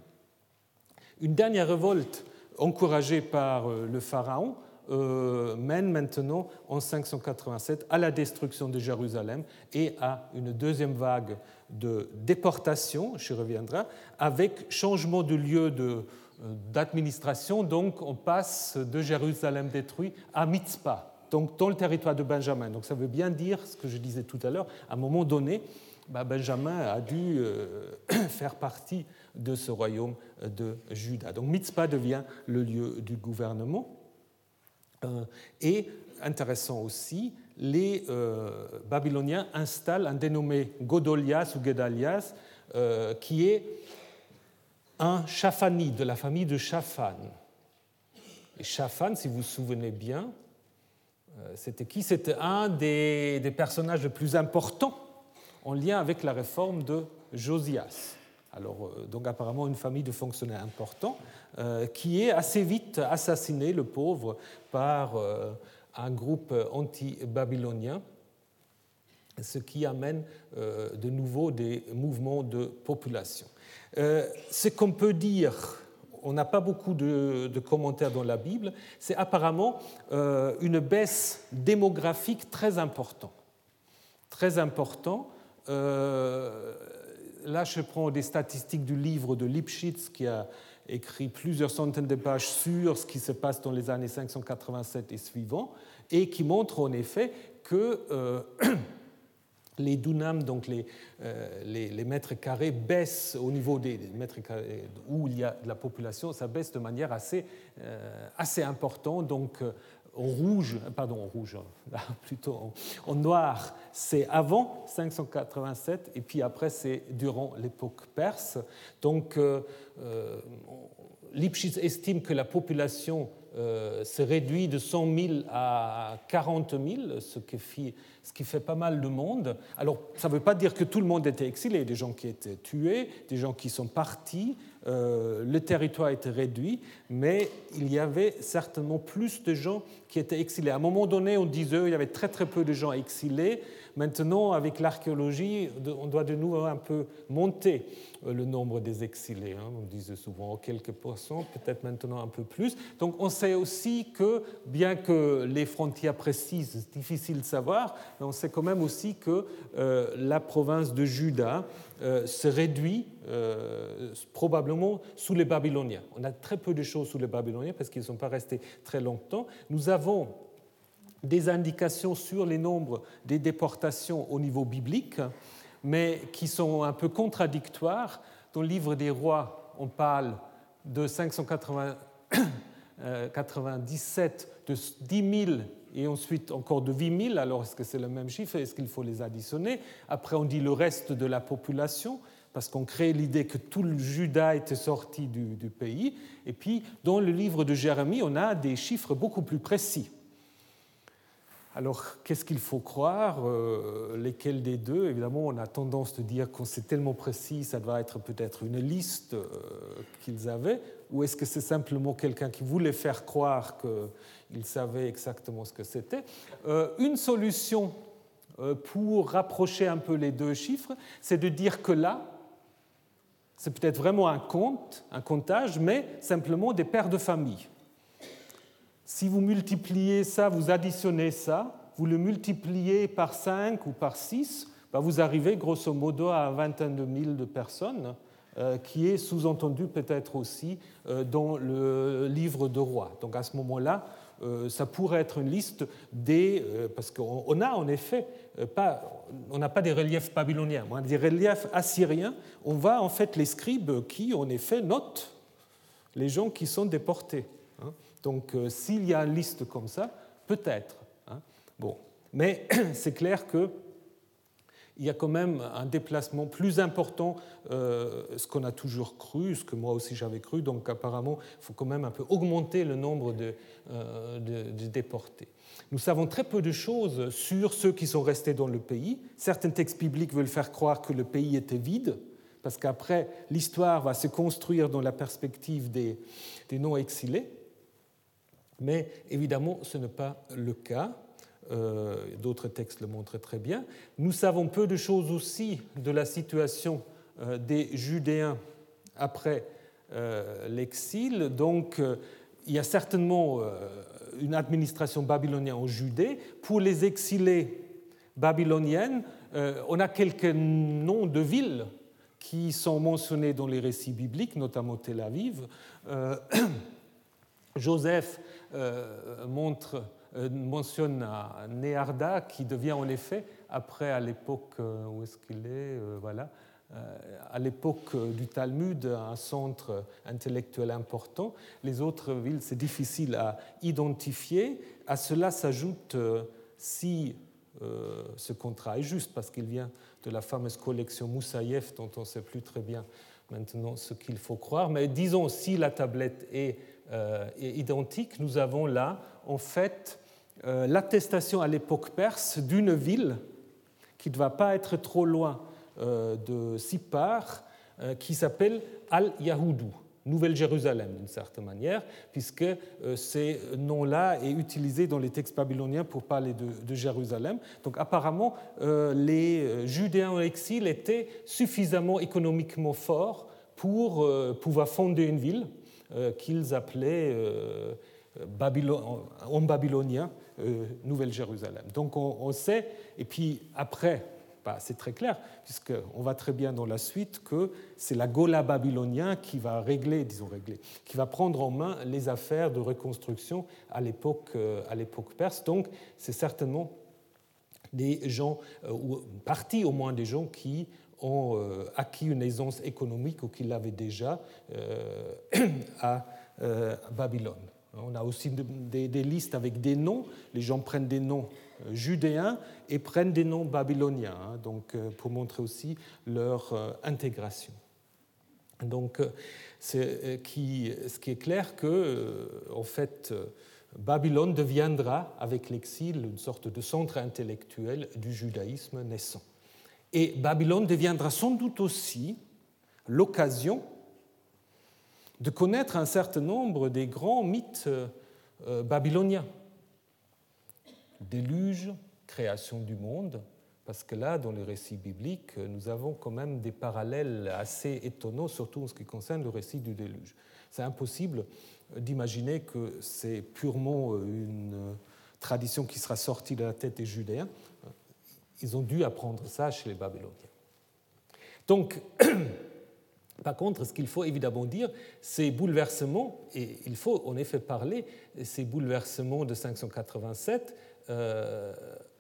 Speaker 2: Une dernière révolte encouragée par euh, le Pharaon euh, mène maintenant en 587 à la destruction de Jérusalem et à une deuxième vague de déportation, je reviendrai, avec changement de lieu euh, d'administration. Donc on passe de Jérusalem détruit à Mitzpah, donc dans le territoire de Benjamin. Donc ça veut bien dire ce que je disais tout à l'heure, à un moment donné, bah, Benjamin a dû euh, faire partie de ce royaume de Juda. Donc Mitzpah devient le lieu du gouvernement. Euh, et intéressant aussi, les euh, Babyloniens installent un dénommé Godolias ou Gedalias, qui est un Chaphani de la famille de Shaphan. Et Shaphan, si vous vous souvenez bien, euh, c'était qui? C'était un des, personnages les plus importants en lien avec la réforme de Josias. Alors, euh, donc apparemment une famille de fonctionnaires importants, euh, qui est assez vite assassiné, le pauvre, par un groupe anti-babylonien, ce qui amène de nouveau des mouvements de population. Ce qu'on peut dire on n'a pas beaucoup de, commentaires dans la Bible, c'est apparemment une baisse démographique très importante. Très important. là, je prends des statistiques du livre de Lipschitz qui a écrit plusieurs centaines de pages sur ce qui se passe dans les années 587 et suivants, et qui montre en effet que euh, les dunams, donc euh, les, les, mètres carrés, baissent au niveau des mètres carrés où il y a de la population, ça baisse de manière assez, euh, assez importante. Donc en rouge, pardon, en rouge, plutôt en, noir, c'est avant 587 et puis après c'est durant l'époque perse. Donc euh, euh, Lipschitz estime que la population euh, se réduit de 100 000 à 40 000, ce qui, fait, pas mal de monde. Alors, ça ne veut pas dire que tout le monde était exilé, des gens qui étaient tués, des gens qui sont partis, euh, le territoire était réduit, mais il y avait certainement plus de gens qui étaient exilés. À un moment donné, on disait qu'il y avait très très peu de gens exilés. Maintenant, avec l'archéologie, on doit de nouveau un peu monter euh, le nombre des exilés. Hein. On disait souvent quelques pourcents, peut-être maintenant un peu plus. Donc on sait aussi que, bien que les frontières précises, c'est difficile de savoir, mais on sait quand même aussi que euh, la province de Juda euh, se réduit probablement sous les Babyloniens. On a très peu de choses sous les Babyloniens parce qu'ils ne sont pas restés très longtemps. Nous avons des indications sur les nombres des déportations au niveau biblique, mais qui sont un peu contradictoires. Dans le livre des rois, on parle de 597 de 10 000 et ensuite encore de 8 000. Alors est-ce que c'est le même chiffre? Est-ce qu'il faut les additionner? Après, on dit le reste de la population parce qu'on crée l'idée que tout le Juda était sorti du, pays. Et puis, dans le livre de Jérémie, on a des chiffres beaucoup plus précis. Alors, qu'est-ce qu'il faut croire euh, Lesquels des deux Évidemment, on a tendance de dire qu'on c'est tellement précis, ça doit être peut-être une liste euh, qu'ils avaient, ou est-ce que c'est simplement quelqu'un qui voulait faire croire qu'il savait exactement ce que c'était? Euh, Une solution pour rapprocher un peu les deux chiffres, c'est de dire que là, c'est peut-être vraiment un compte, un comptage, mais simplement des pères de famille. Si vous multipliez ça, vous additionnez ça, vous le multipliez par 5 ou par 6, bah, vous arrivez grosso modo à une vingtaine de mille de personnes, euh, qui est sous-entendu peut-être aussi euh, dans le livre de rois. Donc à ce moment-là, euh, ça pourrait être une liste des... parce qu'on a en effet pas... On n'a pas des reliefs babyloniens, on a des reliefs assyriens. On va en fait les scribes qui, en effet, notent les gens qui sont déportés. Donc euh, s'il y a une liste comme ça, peut-être. Hein. Bon. Mais c'est clair qu'il y a quand même un déplacement plus important, euh, ce qu'on a toujours cru, ce que moi aussi j'avais cru, donc apparemment il faut quand même un peu augmenter le nombre de, euh, de, déportés. Nous savons très peu de choses sur ceux qui sont restés dans le pays. Certains textes bibliques veulent faire croire que le pays était vide, parce qu'après l'histoire va se construire dans la perspective des non-exilés. Mais évidemment, ce n'est pas le cas. Euh, d'autres textes le montrent très bien. Nous savons peu de choses aussi de la situation euh, des Judéens après euh, l'exil. Donc, il y a certainement une administration babylonienne en Judée. Pour les exilés babyloniennes, on a quelques noms de villes qui sont mentionnés dans les récits bibliques, notamment Tel Aviv. Joseph euh, euh, mentionne Néarda, qui devient en effet, après à l'époque euh, où est-ce qu'il est, voilà, à l'époque du Talmud, un centre intellectuel important. Les autres villes, c'est difficile à identifier. À cela s'ajoute, si ce contrat est juste, parce qu'il vient de la fameuse collection Moussaïef, dont on ne sait plus très bien maintenant ce qu'il faut croire, mais disons si la tablette est euh, identique, nous avons là en fait euh, l'attestation à l'époque perse d'une ville qui ne va pas être trop loin euh, de Sipar, qui s'appelle Al-Yahoudou, Nouvelle-Jérusalem d'une certaine manière, puisque ce nom-là est utilisé dans les textes babyloniens pour parler de Jérusalem. Donc apparemment, les Judéens en exil étaient suffisamment économiquement forts pour pouvoir fonder une ville qu'ils appelaient en babylonien Nouvelle-Jérusalem. Donc on, sait, et puis après, bah, c'est très clair, puisqu'on va très bien dans la suite que c'est la Gola babylonien qui va régler, disons régler, qui va prendre en main les affaires de reconstruction à l'époque, à l'époque perse. Donc c'est certainement des gens, euh, ou partie au moins des gens qui ont euh, acquis une aisance économique ou qui l'avaient déjà euh, à Babylone. On a aussi des, listes avec des noms. Les gens prennent des noms judéens et prennent des noms babyloniens, hein, donc pour montrer aussi leur intégration. Donc, ce qui, ce qui est clair que, en fait, Babylone deviendra, avec l'exil, une sorte de centre intellectuel du judaïsme naissant. Et Babylone deviendra sans doute aussi l'occasion de connaître un certain nombre des grands mythes euh, babyloniens. Déluge, création du monde, parce que là, dans les récits bibliques, nous avons quand même des parallèles assez étonnants, surtout en ce qui concerne le récit du déluge. C'est impossible d'imaginer que c'est purement euh, une tradition qui sera sortie de la tête des Judéens. Ils ont dû apprendre ça chez les Babyloniens. Donc, par contre, ce qu'il faut évidemment dire, ces bouleversements, et il faut en effet parler, ces bouleversements de 587 euh,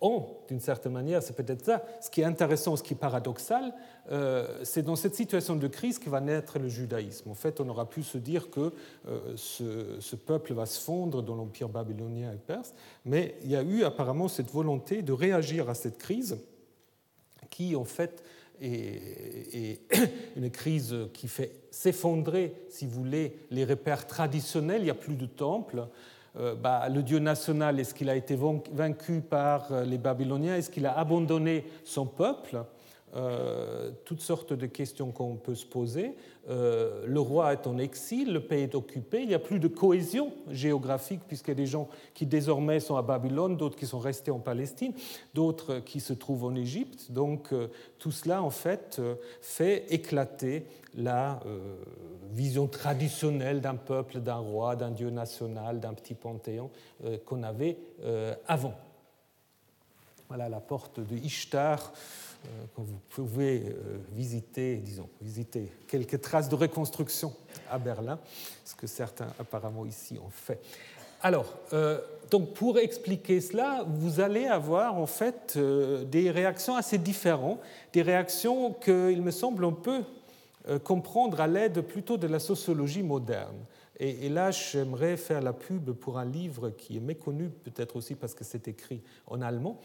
Speaker 2: ont, d'une certaine manière, c'est peut-être ça, ce qui est intéressant, ce qui est paradoxal, euh, c'est dans cette situation de crise que va naître le judaïsme. En fait, on aura pu se dire que euh, ce, peuple va se fondre dans l'empire babylonien et perse, mais il y a eu apparemment cette volonté de réagir à cette crise qui, en fait, est, une crise qui fait s'effondrer, si vous voulez, les repères traditionnels. Il n'y a plus de temple. Euh, bah, le Dieu national, est-ce qu'il a été vaincu par les Babyloniens? Est-ce qu'il a abandonné son peuple? Euh, toutes sortes de questions qu'on peut se poser. Euh, le roi est en exil, le pays est occupé, il n'y a plus de cohésion géographique puisqu'il y a des gens qui désormais sont à Babylone, d'autres qui sont restés en Palestine, d'autres qui se trouvent en Égypte. Donc euh, tout cela en fait fait éclater la vision traditionnelle d'un peuple, d'un roi, d'un dieu national, d'un petit panthéon qu'on avait avant. Voilà la porte de Ishtar euh, quand vous pouvez euh, visiter, disons, visiter quelques traces de reconstruction à Berlin, ce que certains apparemment ici ont fait. Alors, euh, donc pour expliquer cela, vous allez avoir en fait des réactions assez différentes, des réactions qu'il me semble on peut comprendre à l'aide plutôt de la sociologie moderne. Et, là, j'aimerais faire la pub pour un livre qui est méconnu, peut-être aussi parce que c'est écrit en allemand.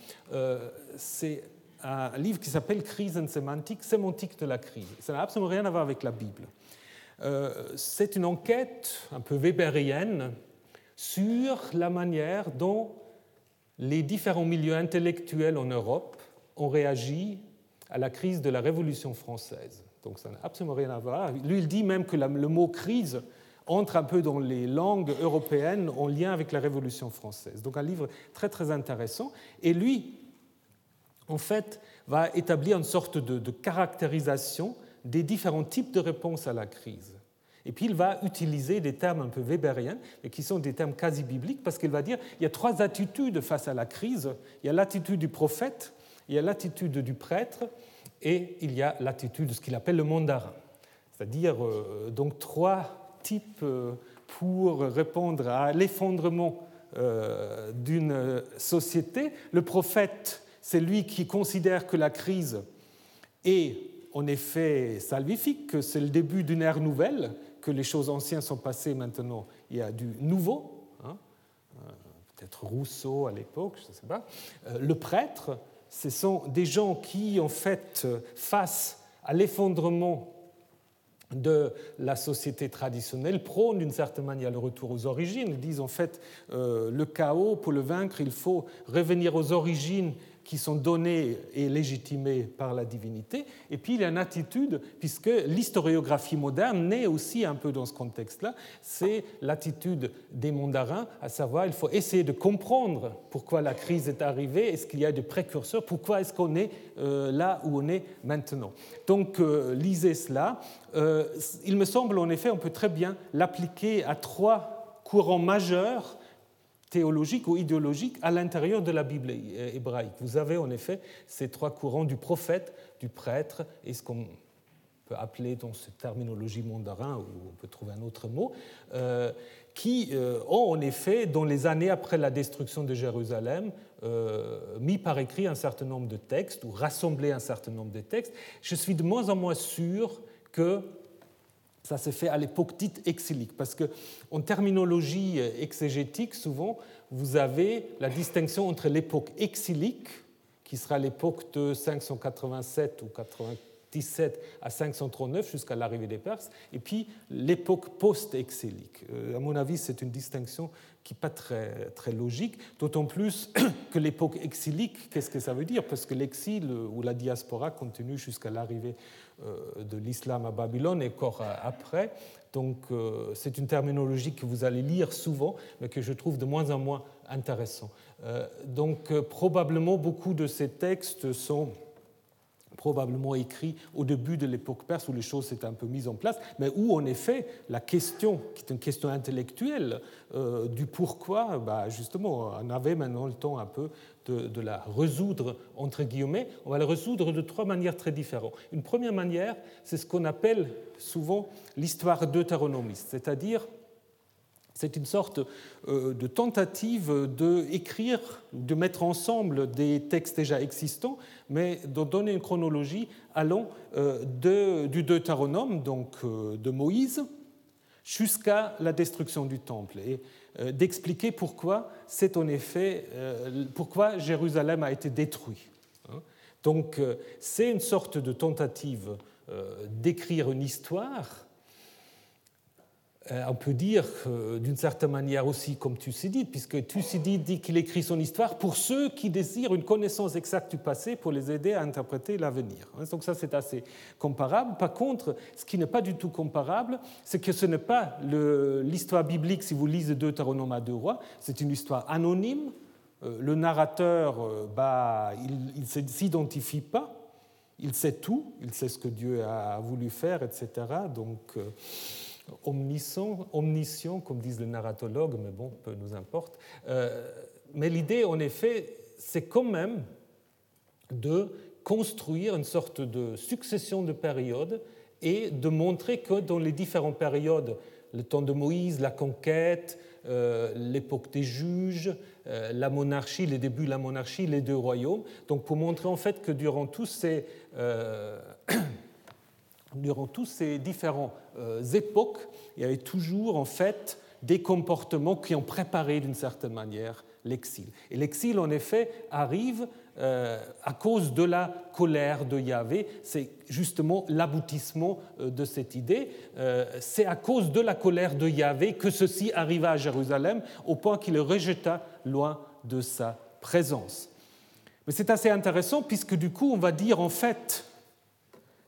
Speaker 2: c'est un livre qui s'appelle Krisensemantik, sémantique de la crise. Ça n'a absolument rien à voir avec la Bible. Euh, c'est une enquête un peu weberienne sur la manière dont les différents milieux intellectuels en Europe ont réagi à la crise de la Révolution française. Donc ça n'a absolument rien à voir. Lui, il dit même que le mot crise entre un peu dans les langues européennes en lien avec la Révolution française. Donc un livre très très intéressant. Et lui, en fait, va établir une sorte de, caractérisation des différents types de réponses à la crise. Et puis il va utiliser des termes un peu weberiens, mais qui sont des termes quasi bibliques, parce qu'il va dire il y a trois attitudes face à la crise. Il y a l'attitude du prophète, il y a l'attitude du prêtre, et il y a l'attitude de ce qu'il appelle le mandarin. C'est-à-dire euh, donc trois types euh, pour répondre à l'effondrement euh, d'une société. Le prophète c'est lui qui considère que la crise est en effet salvifique, que c'est le début d'une ère nouvelle, que les choses anciennes sont passées maintenant, il y a du nouveau, hein. peut-être Rousseau à l'époque, je ne sais pas. Le prêtre, ce sont des gens qui, en fait, face à l'effondrement de la société traditionnelle prônent d'une certaine manière le retour aux origines. Ils disent en fait euh, le chaos, pour le vaincre, il faut revenir aux origines qui sont donnés et légitimés par la divinité. Et puis il y a une attitude, puisque l'historiographie moderne naît aussi un peu dans ce contexte-là, c'est l'attitude des mandarins, à savoir il faut essayer de comprendre pourquoi la crise est arrivée, est-ce qu'il y a des précurseurs, pourquoi est-ce qu'on est euh, là où on est maintenant. Donc euh, lisez cela. Euh, il me semble en effet, on peut très bien l'appliquer à trois courants majeurs théologique ou idéologique à l'intérieur de la Bible hébraïque. Vous avez en effet ces trois courants du prophète, du prêtre et ce qu'on peut appeler dans cette terminologie mandarin, ou on peut trouver un autre mot, euh, qui euh, ont en effet, dans les années après la destruction de Jérusalem, euh, mis par écrit un certain nombre de textes ou rassemblé un certain nombre de textes. Je suis de moins en moins sûr que ça s'est fait à l'époque dite exilique, parce qu'en terminologie exégétique, souvent, vous avez la distinction entre l'époque exilique, qui sera l'époque de 587 ou 97 à 539 jusqu'à l'arrivée des Perses, et puis l'époque post-exilique. Euh, à mon avis, c'est une distinction qui n'est pas très, logique, d'autant plus que l'époque exilique, qu'est-ce que ça veut dire? Parce que l'exil ou la diaspora continue jusqu'à l'arrivée euh, de l'islam à Babylone et encore après. Donc euh, c'est une terminologie que vous allez lire souvent, mais que je trouve de moins en moins intéressant. Euh, donc probablement beaucoup de ces textes sont probablement écrits au début de l'époque perse où les choses s'étaient un peu mises en place, mais où en effet la question, qui est une question intellectuelle du pourquoi, bah, justement, on avait maintenant le temps un peu de, la résoudre, entre guillemets, on va la résoudre de trois manières très différentes. Une première manière, c'est ce qu'on appelle souvent l'histoire deutéronomiste, c'est-à-dire c'est une sorte euh, de tentative d'écrire, de mettre ensemble des textes déjà existants, mais de donner une chronologie allant euh, du Deutéronome, donc euh, de Moïse, jusqu'à la destruction du temple. Et d'expliquer pourquoi c'est en effet pourquoi Jérusalem a été détruit. Hein. Donc c'est une sorte de tentative d'écrire une histoire on peut dire d'une certaine manière aussi comme Thucydide, puisque Thucydide dit qu'il écrit son histoire pour ceux qui désirent une connaissance exacte du passé pour les aider à interpréter l'avenir. Hein, donc ça c'est assez comparable. Par contre, ce qui n'est pas du tout comparable, c'est que ce n'est pas l'histoire biblique si vous lisez Deutéronome à deux rois, c'est une histoire anonyme. Euh, le narrateur, euh, bah, il ne s'identifie pas, il sait tout, il sait ce que Dieu a voulu faire, etc. Donc omniscient, omniscient, comme disent les narratologues, mais bon, peu nous importe. Euh, mais l'idée, en effet, c'est quand même de construire une sorte de succession de périodes et de montrer que dans les différentes périodes, le temps de Moïse, la conquête, euh, l'époque des juges, euh, la monarchie, les débuts de la monarchie, les deux royaumes, donc pour montrer en fait que durant tous ces durant toutes ces différentes euh, époques, il y avait toujours en fait des comportements qui ont préparé d'une certaine manière l'exil. Et l'exil, en effet, arrive euh, à cause de la colère de Yahvé. C'est justement l'aboutissement euh, de cette idée. C'est à cause de la colère de Yahvé que ceci arriva à Jérusalem, au point qu'il le rejeta loin de sa présence. Mais c'est assez intéressant puisque du coup, on va dire en fait,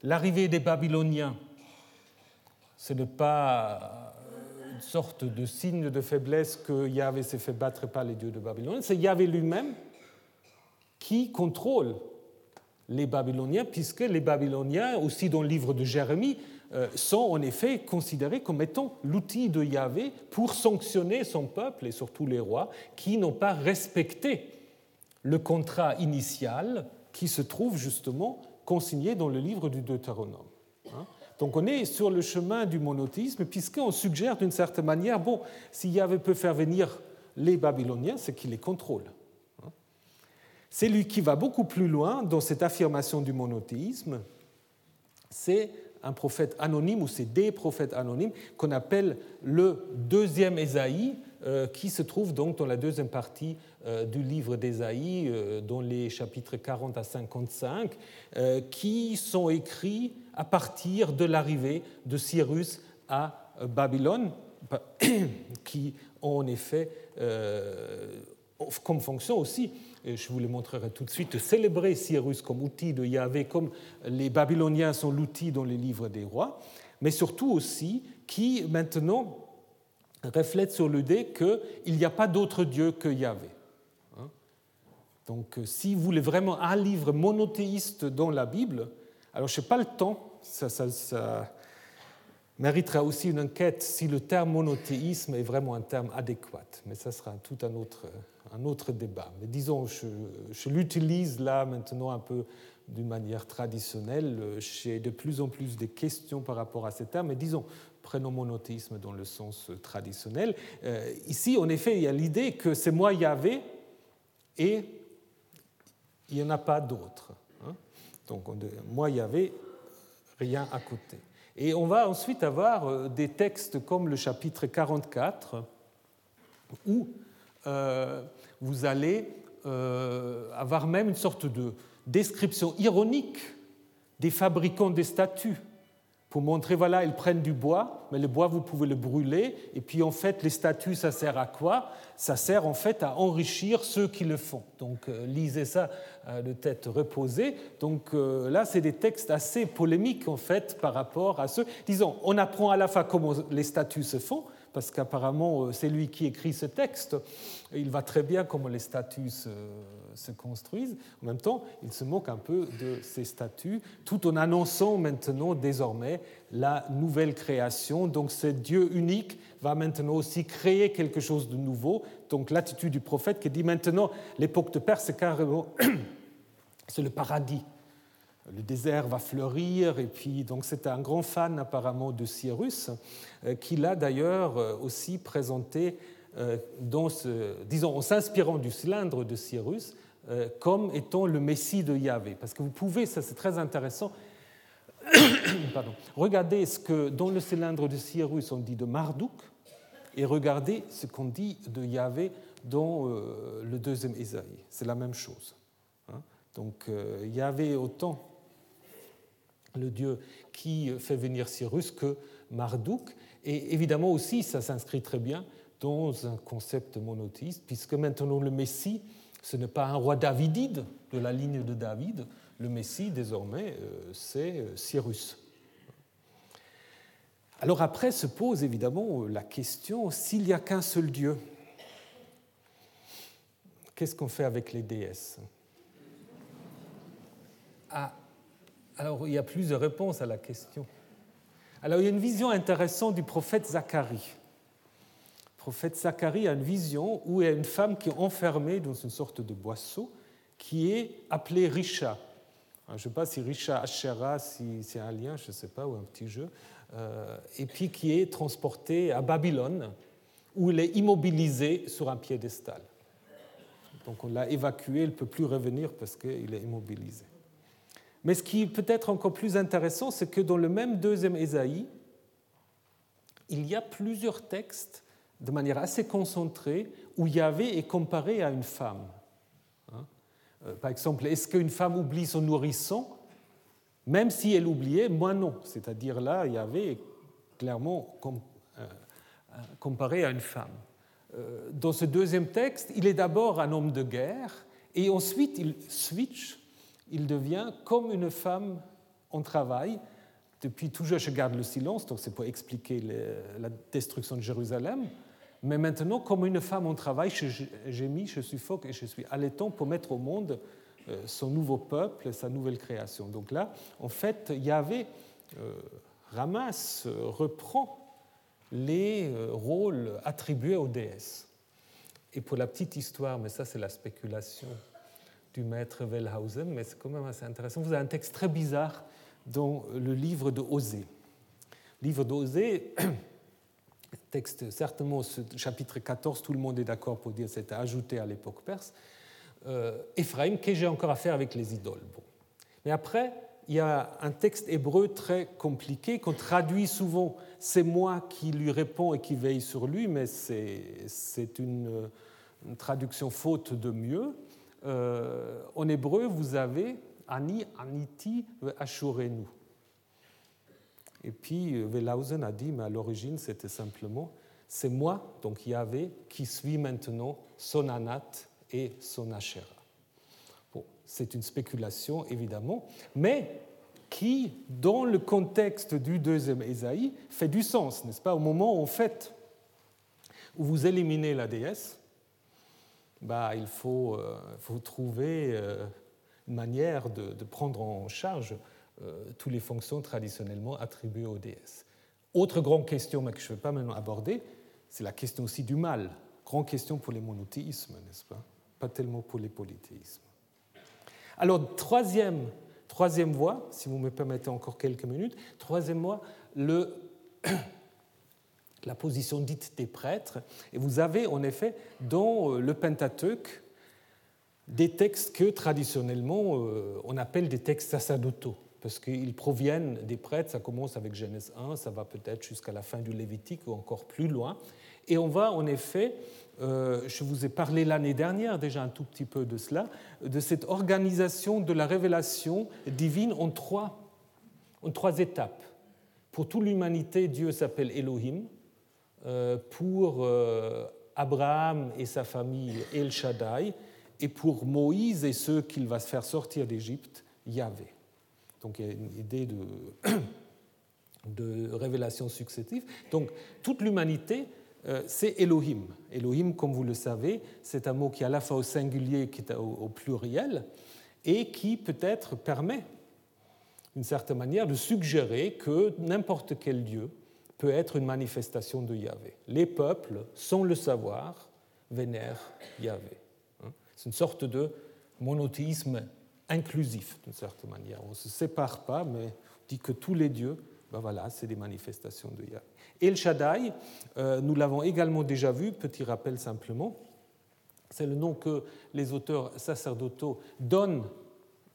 Speaker 2: L'arrivée des Babyloniens, ce n'est pas une sorte de signe de faiblesse que Yahvé s'est fait battre par les dieux de Babylone, c'est Yahvé lui-même qui contrôle les Babyloniens, puisque les Babyloniens, aussi dans le livre de Jérémie, euh, sont en effet considérés comme étant l'outil de Yahvé pour sanctionner son peuple et surtout les rois qui n'ont pas respecté le contrat initial qui se trouve justement consigné dans le livre du Deutéronome. Hein. Donc on est sur le chemin du monothéisme, puisqu'on suggère d'une certaine manière, bon, si Yahvé peut faire venir les Babyloniens, c'est qu'il les contrôle. Hein. C'est lui qui va beaucoup plus loin dans cette affirmation du monothéisme. C'est un prophète anonyme, ou c'est des prophètes anonymes, qu'on appelle le deuxième Ésaïe, qui se trouve donc dans la deuxième partie euh, du livre d'Ésaïe, euh, dans les chapitres 40 à 55, qui sont écrits à partir de l'arrivée de Cyrus à Babylone, qui ont en effet comme fonction aussi, je vous le montrerai tout de suite, célébrer Cyrus comme outil de Yahvé, comme les Babyloniens sont l'outil dans les livres des rois, mais surtout aussi qui maintenant reflète sur l'idée qu'il n'y a pas d'autre Dieu que Yahvé. Hein. Donc si vous voulez vraiment un livre monothéiste dans la Bible, alors je n'ai pas le temps, ça, ça méritera aussi une enquête si le terme monothéisme est vraiment un terme adéquat, mais ça sera tout un autre, un autre débat. Mais disons, je l'utilise là maintenant un peu d'une manière traditionnelle. J'ai de plus en plus de questions par rapport à ce terme, mais disons, prenons monothéisme dans le sens traditionnel. Euh, ici, en effet, il y a l'idée que c'est moi Yahvé et il n'y en a pas d'autre. Hein. Donc, moi Yahvé, rien à côté. Et on va ensuite avoir euh, des textes comme le chapitre 44, où euh, vous allez euh, avoir même une sorte de description ironique des fabricants des statues pour montrer, voilà, ils prennent du bois, mais le bois, vous pouvez le brûler, et puis en fait, les statues, ça sert à quoi? Ça sert en fait à enrichir ceux qui le font. Donc, lisez ça de tête reposée. Donc là, c'est des textes assez polémiques en fait par rapport à ceux. Disons, on apprend à la fois comment les statues se font, parce qu'apparemment euh, c'est lui qui écrit ce texte. Il va très bien comment les statues se, construisent. En même temps, il se moque un peu de ces statues, tout en annonçant maintenant désormais la nouvelle création. Donc ce Dieu unique va maintenant aussi créer quelque chose de nouveau. Donc l'attitude du prophète qui dit maintenant l'époque de Perse, c'est carrément c'est le paradis le désert va fleurir, et puis donc c'est un grand fan apparemment de Cyrus, euh, qui l'a d'ailleurs euh, aussi présenté euh, disons, en s'inspirant du cylindre de Cyrus comme étant le Messie de Yahvé. Parce que vous pouvez, ça c'est très intéressant, Pardon. regardez ce que dans le cylindre de Cyrus on dit de Marduk, et regardez ce qu'on dit de Yahvé dans le deuxième Ésaïe. C'est la même chose. Hein. Donc Yahvé autant le dieu qui fait venir Cyrus que Marduk. Et évidemment aussi, ça s'inscrit très bien dans un concept monothéiste, puisque maintenant le Messie, ce n'est pas un roi davidide de la ligne de David, le Messie désormais, euh, c'est euh, Cyrus. Alors après se pose évidemment la question, s'il n'y a qu'un seul Dieu, qu'est-ce qu'on fait avec les déesses? Ah, alors, il y a plusieurs réponses à la question. Alors, il y a une vision intéressante du prophète Zacharie. Prophète Zacharie a une vision où il y a une femme qui est enfermée dans une sorte de boisseau qui est appelée Risha. je ne sais pas si Risha Ashera, si c'est un lien, je ne sais pas, ou un petit jeu. Euh, et puis qui est transportée à Babylone, où il est immobilisé sur un piédestal. Donc on l'a évacué, il ne peut plus revenir parce qu'il est immobilisé. Mais ce qui peut être encore plus intéressant, c'est que dans le même deuxième Ésaïe, il y a plusieurs textes de manière assez concentrée où Yahvé est comparé à une femme. Hein. Euh, par exemple, est-ce qu'une femme oublie son nourrisson? Même si elle oubliait, moi non. C'est-à-dire là, Yahvé est clairement euh, euh, comparé à une femme. Dans ce deuxième texte, il est d'abord un homme de guerre et ensuite il switch il devient comme une femme en travail. Depuis toujours, je garde le silence, donc c'est pour expliquer la destruction de Jérusalem. Mais maintenant, comme une femme en travail, j'ai mis, je suffoque et je suis allaitant pour mettre au monde euh, son nouveau peuple, sa nouvelle création. Donc là, en fait, Yahvé euh, ramasse, reprend les euh, rôles attribués aux déesses. Et pour la petite histoire, mais ça c'est la spéculation du maître Wellhausen, mais c'est quand même assez intéressant. Vous avez un texte très bizarre dans le livre de Osée. Livre d'Osée, texte certainement, ce chapitre 14, tout le monde est d'accord pour dire que c'était ajouté à l'époque perse. Euh, Ephraim, qu'ai j'ai encore à faire avec les idoles? Bon. Mais après, il y a un texte hébreu très compliqué qu'on traduit souvent. C'est moi qui lui réponds et qui veille sur lui, mais c'est une, une traduction faute de mieux. Euh, en hébreu, vous avez Ani, Aniti, Ashurenu. Et puis euh, Wellhausen a dit, mais à l'origine, c'était simplement c'est moi, donc Yahvé, qui suis maintenant son anat et son Asherah. Bon, c'est une spéculation, évidemment, mais qui, dans le contexte du deuxième Ésaïe, fait du sens, n'est-ce pas Au moment où, en fait, où vous éliminez la déesse, bah, il faut, euh, trouver euh, une manière de, prendre en charge toutes les fonctions traditionnellement attribuées aux déesses. Autre grande question, mais que je ne vais pas maintenant aborder, c'est la question aussi du mal. Grande question pour les monothéismes, n'est-ce pas? Pas tellement pour les polythéismes. Alors, troisième, troisième voie, si vous me permettez encore quelques minutes, troisième voie, le, la position dite des prêtres. Et vous avez en effet dans euh, le Pentateuque des textes que traditionnellement euh, on appelle des textes sacerdotaux, parce qu'ils proviennent des prêtres, ça commence avec Genèse 1, ça va peut-être jusqu'à la fin du Lévitique ou encore plus loin. Et on va en effet, euh, je vous ai parlé l'année dernière déjà un tout petit peu de cela, de cette organisation de la révélation divine en trois, en trois étapes. Pour toute l'humanité, Dieu s'appelle Elohim, euh, pour euh, Abraham et sa famille El Shaddai, et pour Moïse et ceux qu'il va se faire sortir d'Égypte, Yahvé. Donc il y a une idée de, de révélation successive. Donc toute l'humanité, euh, c'est Elohim. Elohim, comme vous le savez, c'est un mot qui est à la fois au singulier et au pluriel, et qui peut-être permet, d'une certaine manière, de suggérer que n'importe quel Dieu peut être une manifestation de Yahvé. Les peuples, sans le savoir, vénèrent Yahvé. Hein? C'est une sorte de monothéisme inclusif, d'une certaine manière. On ne se sépare pas, mais on dit que tous les dieux, ben voilà, c'est des manifestations de Yahvé. El Shaddai, euh, nous l'avons également déjà vu, petit rappel simplement, c'est le nom que les auteurs sacerdotaux donnent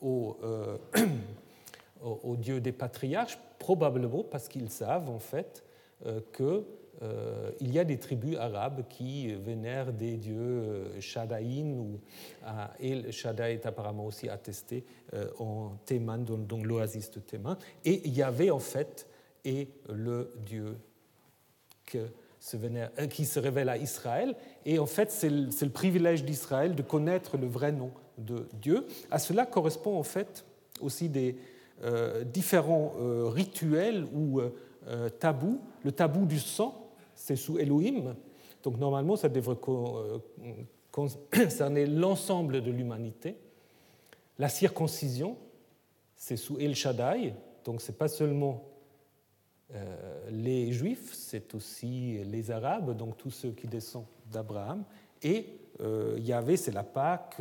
Speaker 2: aux, euh, aux dieux des patriarches, probablement parce qu'ils savent en fait euh, qu'il euh, y a des tribus arabes qui vénèrent des dieux euh, Shadaïn, ou, le Shaddai est apparemment aussi attesté en Théman, dans, l'oasis de Théman. Et Yahvé, en fait, est le dieu qui se révèle à Israël. Et en fait, c'est le, le, privilège d'Israël de connaître le vrai nom de Dieu. À cela correspond en fait aussi des euh, différents euh, rituels ou euh, tabou. Le tabou du sang, c'est sous Elohim. Donc normalement, ça devrait euh, concerner l'ensemble de l'humanité. La circoncision, c'est sous El Shaddai. Donc ce n'est pas seulement euh, les Juifs, c'est aussi les Arabes, donc tous ceux qui descendent d'Abraham. Et euh, Yahvé, c'est la Pâque,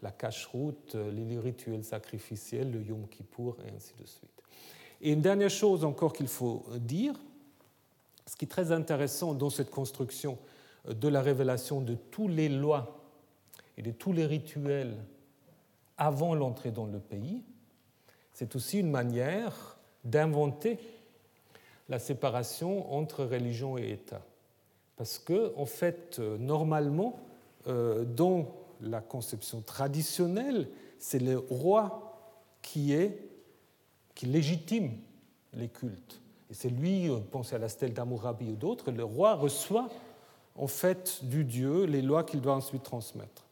Speaker 2: la cache-route, les rituels sacrificiels, le Yom Kippour, et ainsi de suite. Et une dernière chose encore qu'il faut dire, ce qui est très intéressant dans cette construction de la révélation de toutes les lois et de tous les rituels avant l'entrée dans le pays, c'est aussi une manière d'inventer la séparation entre religion et État. Parce que, en fait, normalement, euh, dans la conception traditionnelle, c'est le roi qui qui légitime les cultes. Et c'est lui, pensez à la stèle d'Amourabi ou d'autres, le roi reçoit en fait du Dieu les lois qu'il doit ensuite transmettre.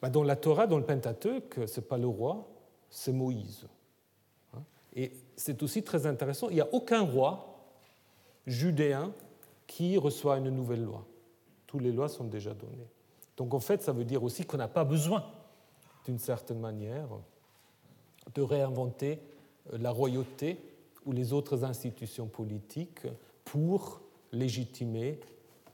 Speaker 2: Bah, dans la Torah, dans le Pentateuque, ce n'est pas le roi, c'est Moïse. Hein? Et c'est aussi très intéressant, il n'y a aucun roi judéen qui reçoit une nouvelle loi. Toutes les lois sont déjà données. Donc en fait, ça veut dire aussi qu'on n'a pas besoin, d'une certaine manière, de réinventer la royauté ou les autres institutions politiques pour légitimer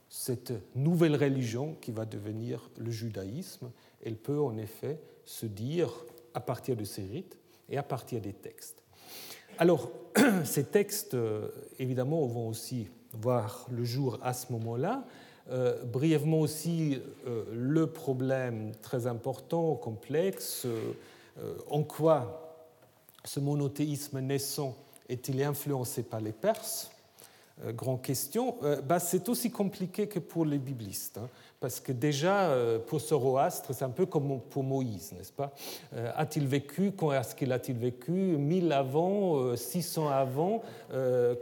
Speaker 2: cette nouvelle religion qui va devenir le judaïsme. Elle peut en effet se dire à partir de ces rites et à partir des textes. Alors, ces textes, évidemment, vont aussi voir le jour à ce moment-là. Euh, brièvement aussi, euh, le problème très important, complexe, euh, en quoi ce monothéisme naissant est-il influencé par les Perses grande question, bah, c'est aussi compliqué que pour les biblistes. Hein. parce que déjà, pour Zoroastre, c'est un peu comme pour Moïse, n'est-ce pas A-t-il vécu Quand est-ce qu'il a-t-il vécu 1000 avant 600 avant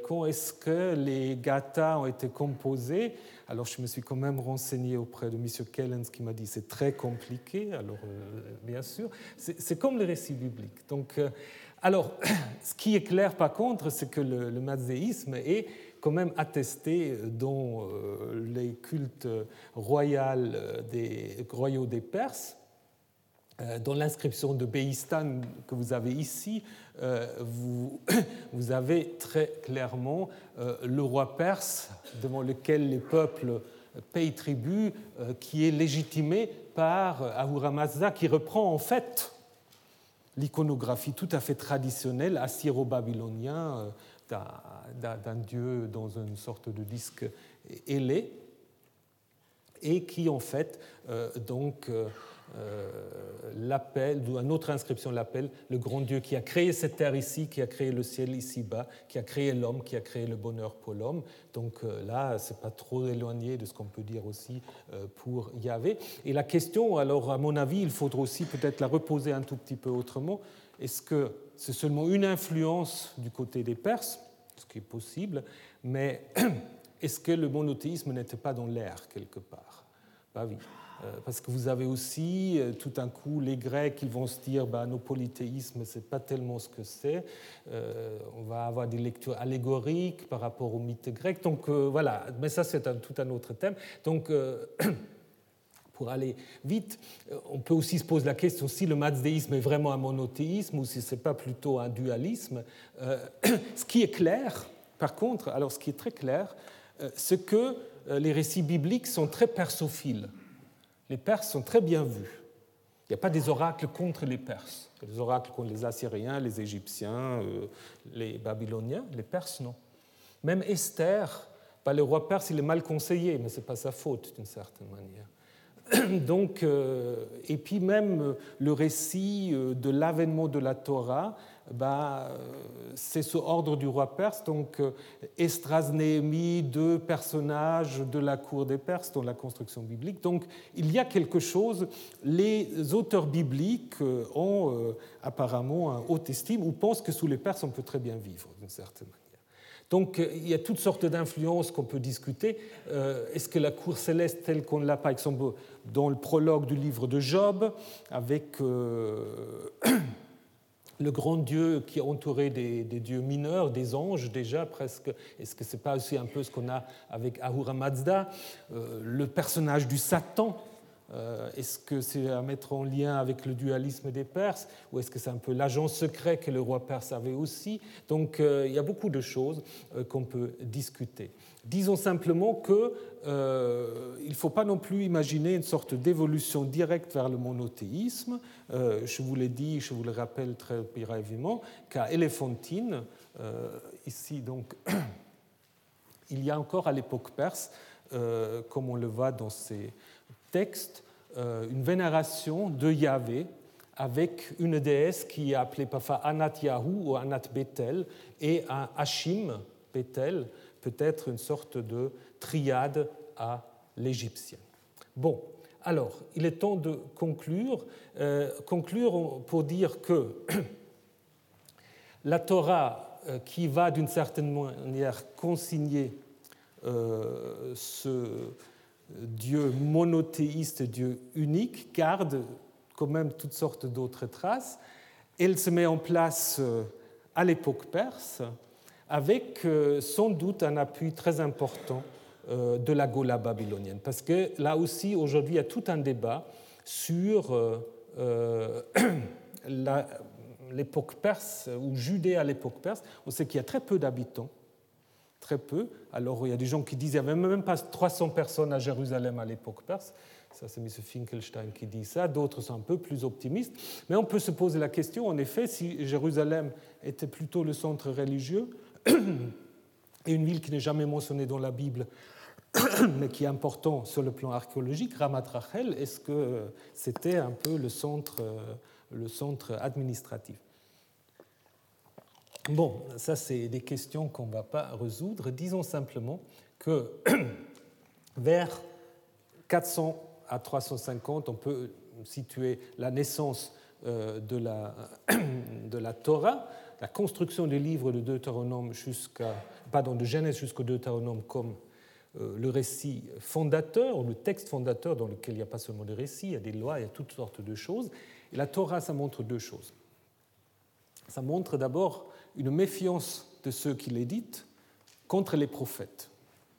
Speaker 2: Quand est-ce que les gathas ont été composés alors je me suis quand même renseigné auprès de M. Kellens qui m'a dit c'est très compliqué. Alors euh, bien sûr, c'est comme le récit biblique. Donc, euh, alors, ce qui est clair par contre, c'est que le, le mazéisme est quand même attesté dans euh, les cultes royaux des, royaux des Perses. Euh, dans l'inscription de Béistan que vous avez ici, euh, vous, avez très clairement euh, le roi perse devant lequel les peuples payent tribut, qui est légitimé par Ahura Mazda, qui reprend en fait l'iconographie tout à fait traditionnelle assyro-babylonien d'un dieu dans une sorte de disque ailé, et qui en fait donc euh, l'appel, une autre inscription l'appelle le grand Dieu qui a créé cette terre ici, qui a créé le ciel ici-bas, qui a créé l'homme, qui a créé le bonheur pour l'homme. Donc euh, là, c'est pas trop éloigné de ce qu'on peut dire aussi euh, pour Yahvé. Et la question, alors à mon avis, il faudra aussi peut-être la reposer un tout petit peu autrement. Est-ce que c'est seulement une influence du côté des Perses, ce qui est possible, mais est-ce que le monothéisme n'était pas dans l'air quelque part? Bah oui. Euh, parce que vous avez aussi euh, tout un coup les Grecs qui vont se dire bah, nos polythéismes, ce n'est pas tellement ce que c'est. Euh, on va avoir des lectures allégoriques par rapport au mythe grec. Donc voilà, mais ça c'est tout un autre thème. Donc pour aller vite, on peut aussi se poser la question si le mazdéisme est vraiment un monothéisme ou si ce n'est pas plutôt un dualisme. ce qui est clair, par contre, alors ce qui est très clair, c'est que les récits bibliques sont très persophiles les Perses sont très bien vus. Il n'y a pas des oracles contre les Perses. Des oracles contre les Assyriens, les Égyptiens, euh, les Babyloniens. Les Perses, non. Même Esther, pas le roi perse, il est mal conseillé, mais ce n'est pas sa faute d'une certaine manière. Donc, euh, et puis même euh, le récit de l'avènement de la Torah, bah, c'est ce ordre du roi perse. Donc, Estras, Néhémie, deux personnages de la cour des Perses dans la construction biblique. Donc, il y a quelque chose. Les auteurs bibliques ont apparemment un haute estime ou pensent que sous les Perses, on peut très bien vivre d'une certaine manière. Donc il y a toutes sortes d'influences qu'on peut discuter. Euh, est-ce que la cour céleste telle qu'on l'a par exemple dans le prologue du livre de Job, avec euh, le grand Dieu qui est entouré des, dieux mineurs, des anges déjà presque, est-ce que ce n'est pas aussi un peu ce qu'on a avec Ahura Mazda, euh, le personnage du Satan est-ce que c'est à mettre en lien avec le dualisme des Perses ou est-ce que c'est un peu l'agent secret que le roi perse avait aussi Donc euh, il y a beaucoup de choses euh, qu'on peut discuter. Disons simplement qu'il ne faut pas non plus imaginer une sorte d'évolution directe vers le monothéisme. je vous l'ai dit, je vous le rappelle très brièvement, qu'à Éléphantine, ici donc, il y a encore à l'époque perse, comme on le voit dans ces texte euh, une vénération de Yahvé avec une déesse qui est appelée parfois Anat Yahou ou Anat Bethel et un Hashim Bethel, peut-être une sorte de triade à l'égyptienne. Bon, alors, il est temps de conclure. Euh, conclure pour dire que la Torah, euh, qui va d'une certaine manière consigner ce, Dieu monothéiste, Dieu unique, garde quand même toutes sortes d'autres traces. Elle se met en place euh, à l'époque perse avec euh, sans doute un appui très important euh, de la Gola babylonienne. Parce que là aussi, aujourd'hui, il y a tout un débat sur l'époque perse ou Judée à l'époque perse. On sait qu'il y a très peu d'habitants très peu. Alors il y a des gens qui disent qu'il n'y avait même pas 300 personnes à Jérusalem à l'époque perse. Ça, c'est M. Finkelstein qui dit ça. D'autres sont un peu plus optimistes. Mais on peut se poser la question, en effet, si Jérusalem était plutôt le centre religieux, et une ville qui n'est jamais mentionnée dans la Bible, mais qui est important sur le plan archéologique, Ramat Rachel, est-ce que c'était un peu le centre, le centre administratif? Bon, ça c'est des questions qu'on ne va pas résoudre. Disons simplement que vers 400 à 350, on peut situer la naissance euh, de la, de la Torah, la construction des livres de Deutéronome jusqu'à, pardon, de Genèse jusqu'au Deutéronome comme euh, le récit fondateur, le texte fondateur dans lequel il n'y a pas seulement des récits, il y a des lois, il y a toutes sortes de choses. Et la Torah, ça montre deux choses. Ça montre d'abord une méfiance de ceux qui l'éditent contre les prophètes,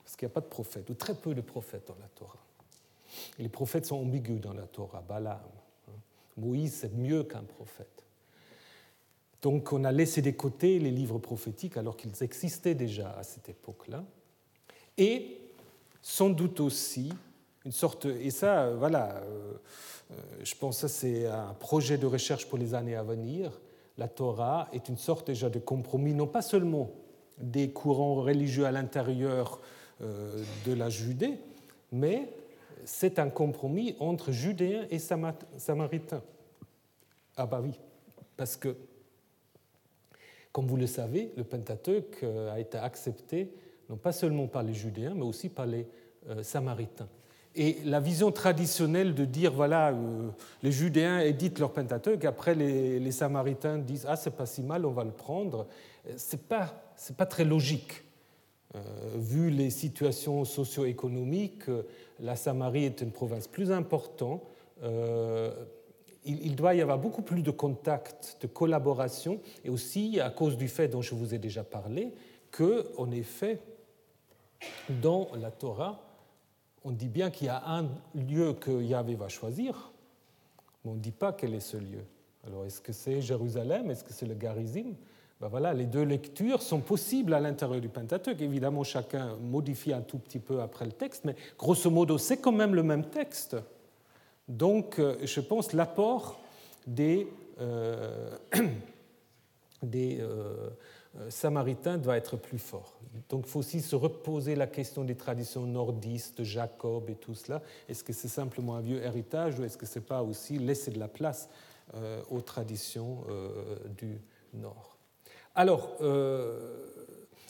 Speaker 2: parce qu'il n'y a pas de prophètes, ou très peu de prophètes dans la Torah. Et les prophètes sont ambigus dans la Torah, Balaam. Hein. Moïse, c'est mieux qu'un prophète. Donc on a laissé de côté les livres prophétiques alors qu'ils existaient déjà à cette époque-là. Et sans doute aussi une sorte, et ça, voilà, euh, euh, je pense que c'est un projet de recherche pour les années à venir, la Torah est une sorte déjà de compromis, non pas seulement des courants religieux à l'intérieur euh, de la Judée, mais c'est un compromis entre Judéens et Samaritains. Ah bah oui, parce que, comme vous le savez, le Pentateuque euh, a été accepté non pas seulement par les Judéens, mais aussi par les euh, Samaritains. Et la vision traditionnelle de dire, voilà, euh, les Judéens éditent leur Pentateuque, après les, Samaritains disent, ah, c'est pas si mal, on va le prendre, c'est pas, c'est pas très logique. Euh, vu les situations socio-économiques, la Samarie est une province plus importante. Euh, il, il, doit y avoir beaucoup plus de contacts, de collaboration, et aussi à cause du fait dont je vous ai déjà parlé, que, en effet, dans la Torah, on dit bien qu'il y a un lieu que Yahvé va choisir, mais on ne dit pas quel est ce lieu. Alors, est-ce que c'est Jérusalem? Est-ce que c'est le Garizim? Ben voilà, Les deux lectures sont possibles à l'intérieur du Pentateuque. Évidemment, chacun modifie un tout petit peu après le texte, mais grosso modo, c'est quand même le même texte. Donc, euh, je pense l'apport des, euh, des euh, samaritain doit être plus fort. Donc il faut aussi se reposer la question des traditions nordistes, Jacob et tout cela. Est-ce que c'est simplement un vieux héritage ou est-ce que ce n'est pas aussi laisser de la place euh, aux traditions euh, du Nord? Alors,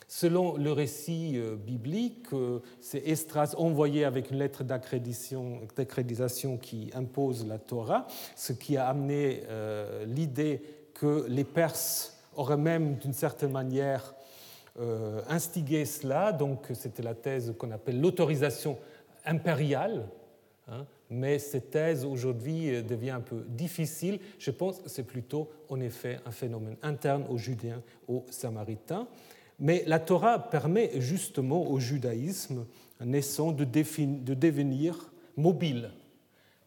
Speaker 2: selon le récit biblique, c'est Estras envoyé avec une lettre d'accréditation qui impose la Torah, ce qui a amené l'idée que les Perses aurait même d'une certaine manière euh, instigé cela. Donc c'était la thèse qu'on appelle l'autorisation impériale. Hein. mais cette thèse aujourd'hui devient un peu difficile. Je pense que c'est plutôt en effet un phénomène interne aux Judéens, aux Samaritains. Mais la Torah permet justement au judaïsme naissant de, de devenir mobile,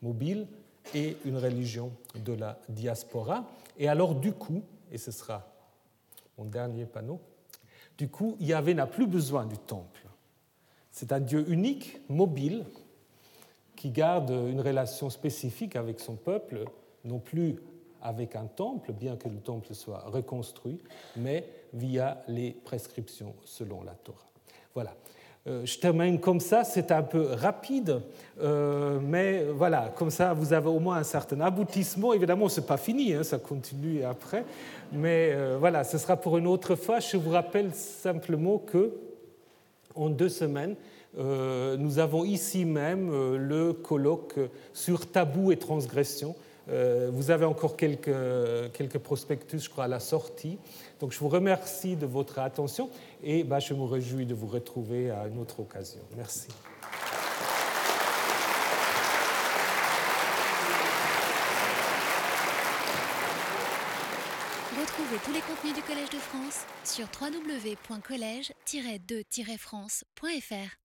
Speaker 2: mobile et une religion de la diaspora. Et alors du coup, et ce sera mon dernier panneau. Du coup, Yahvé n'a plus besoin du temple. C'est un Dieu unique, mobile, qui garde une relation spécifique avec son peuple, non plus avec un temple, bien que le temple soit reconstruit, mais via les prescriptions selon la Torah. Voilà. Euh, je termine comme ça, c'est un peu rapide, euh, mais voilà, comme ça vous avez au moins un certain aboutissement. Évidemment, ce n'est pas fini, hein, ça continue après, mais euh, voilà, ce sera pour une autre fois. Je vous rappelle simplement que en deux semaines, nous avons ici même le colloque sur tabou et transgression. vous avez encore quelques, quelques prospectus, je crois, à la sortie. Donc je vous remercie de votre attention et bah, je me réjouis de vous retrouver à une autre occasion. Merci.
Speaker 1: Retrouvez tous les contenus du Collège de France sur www.colège-2-france.fr.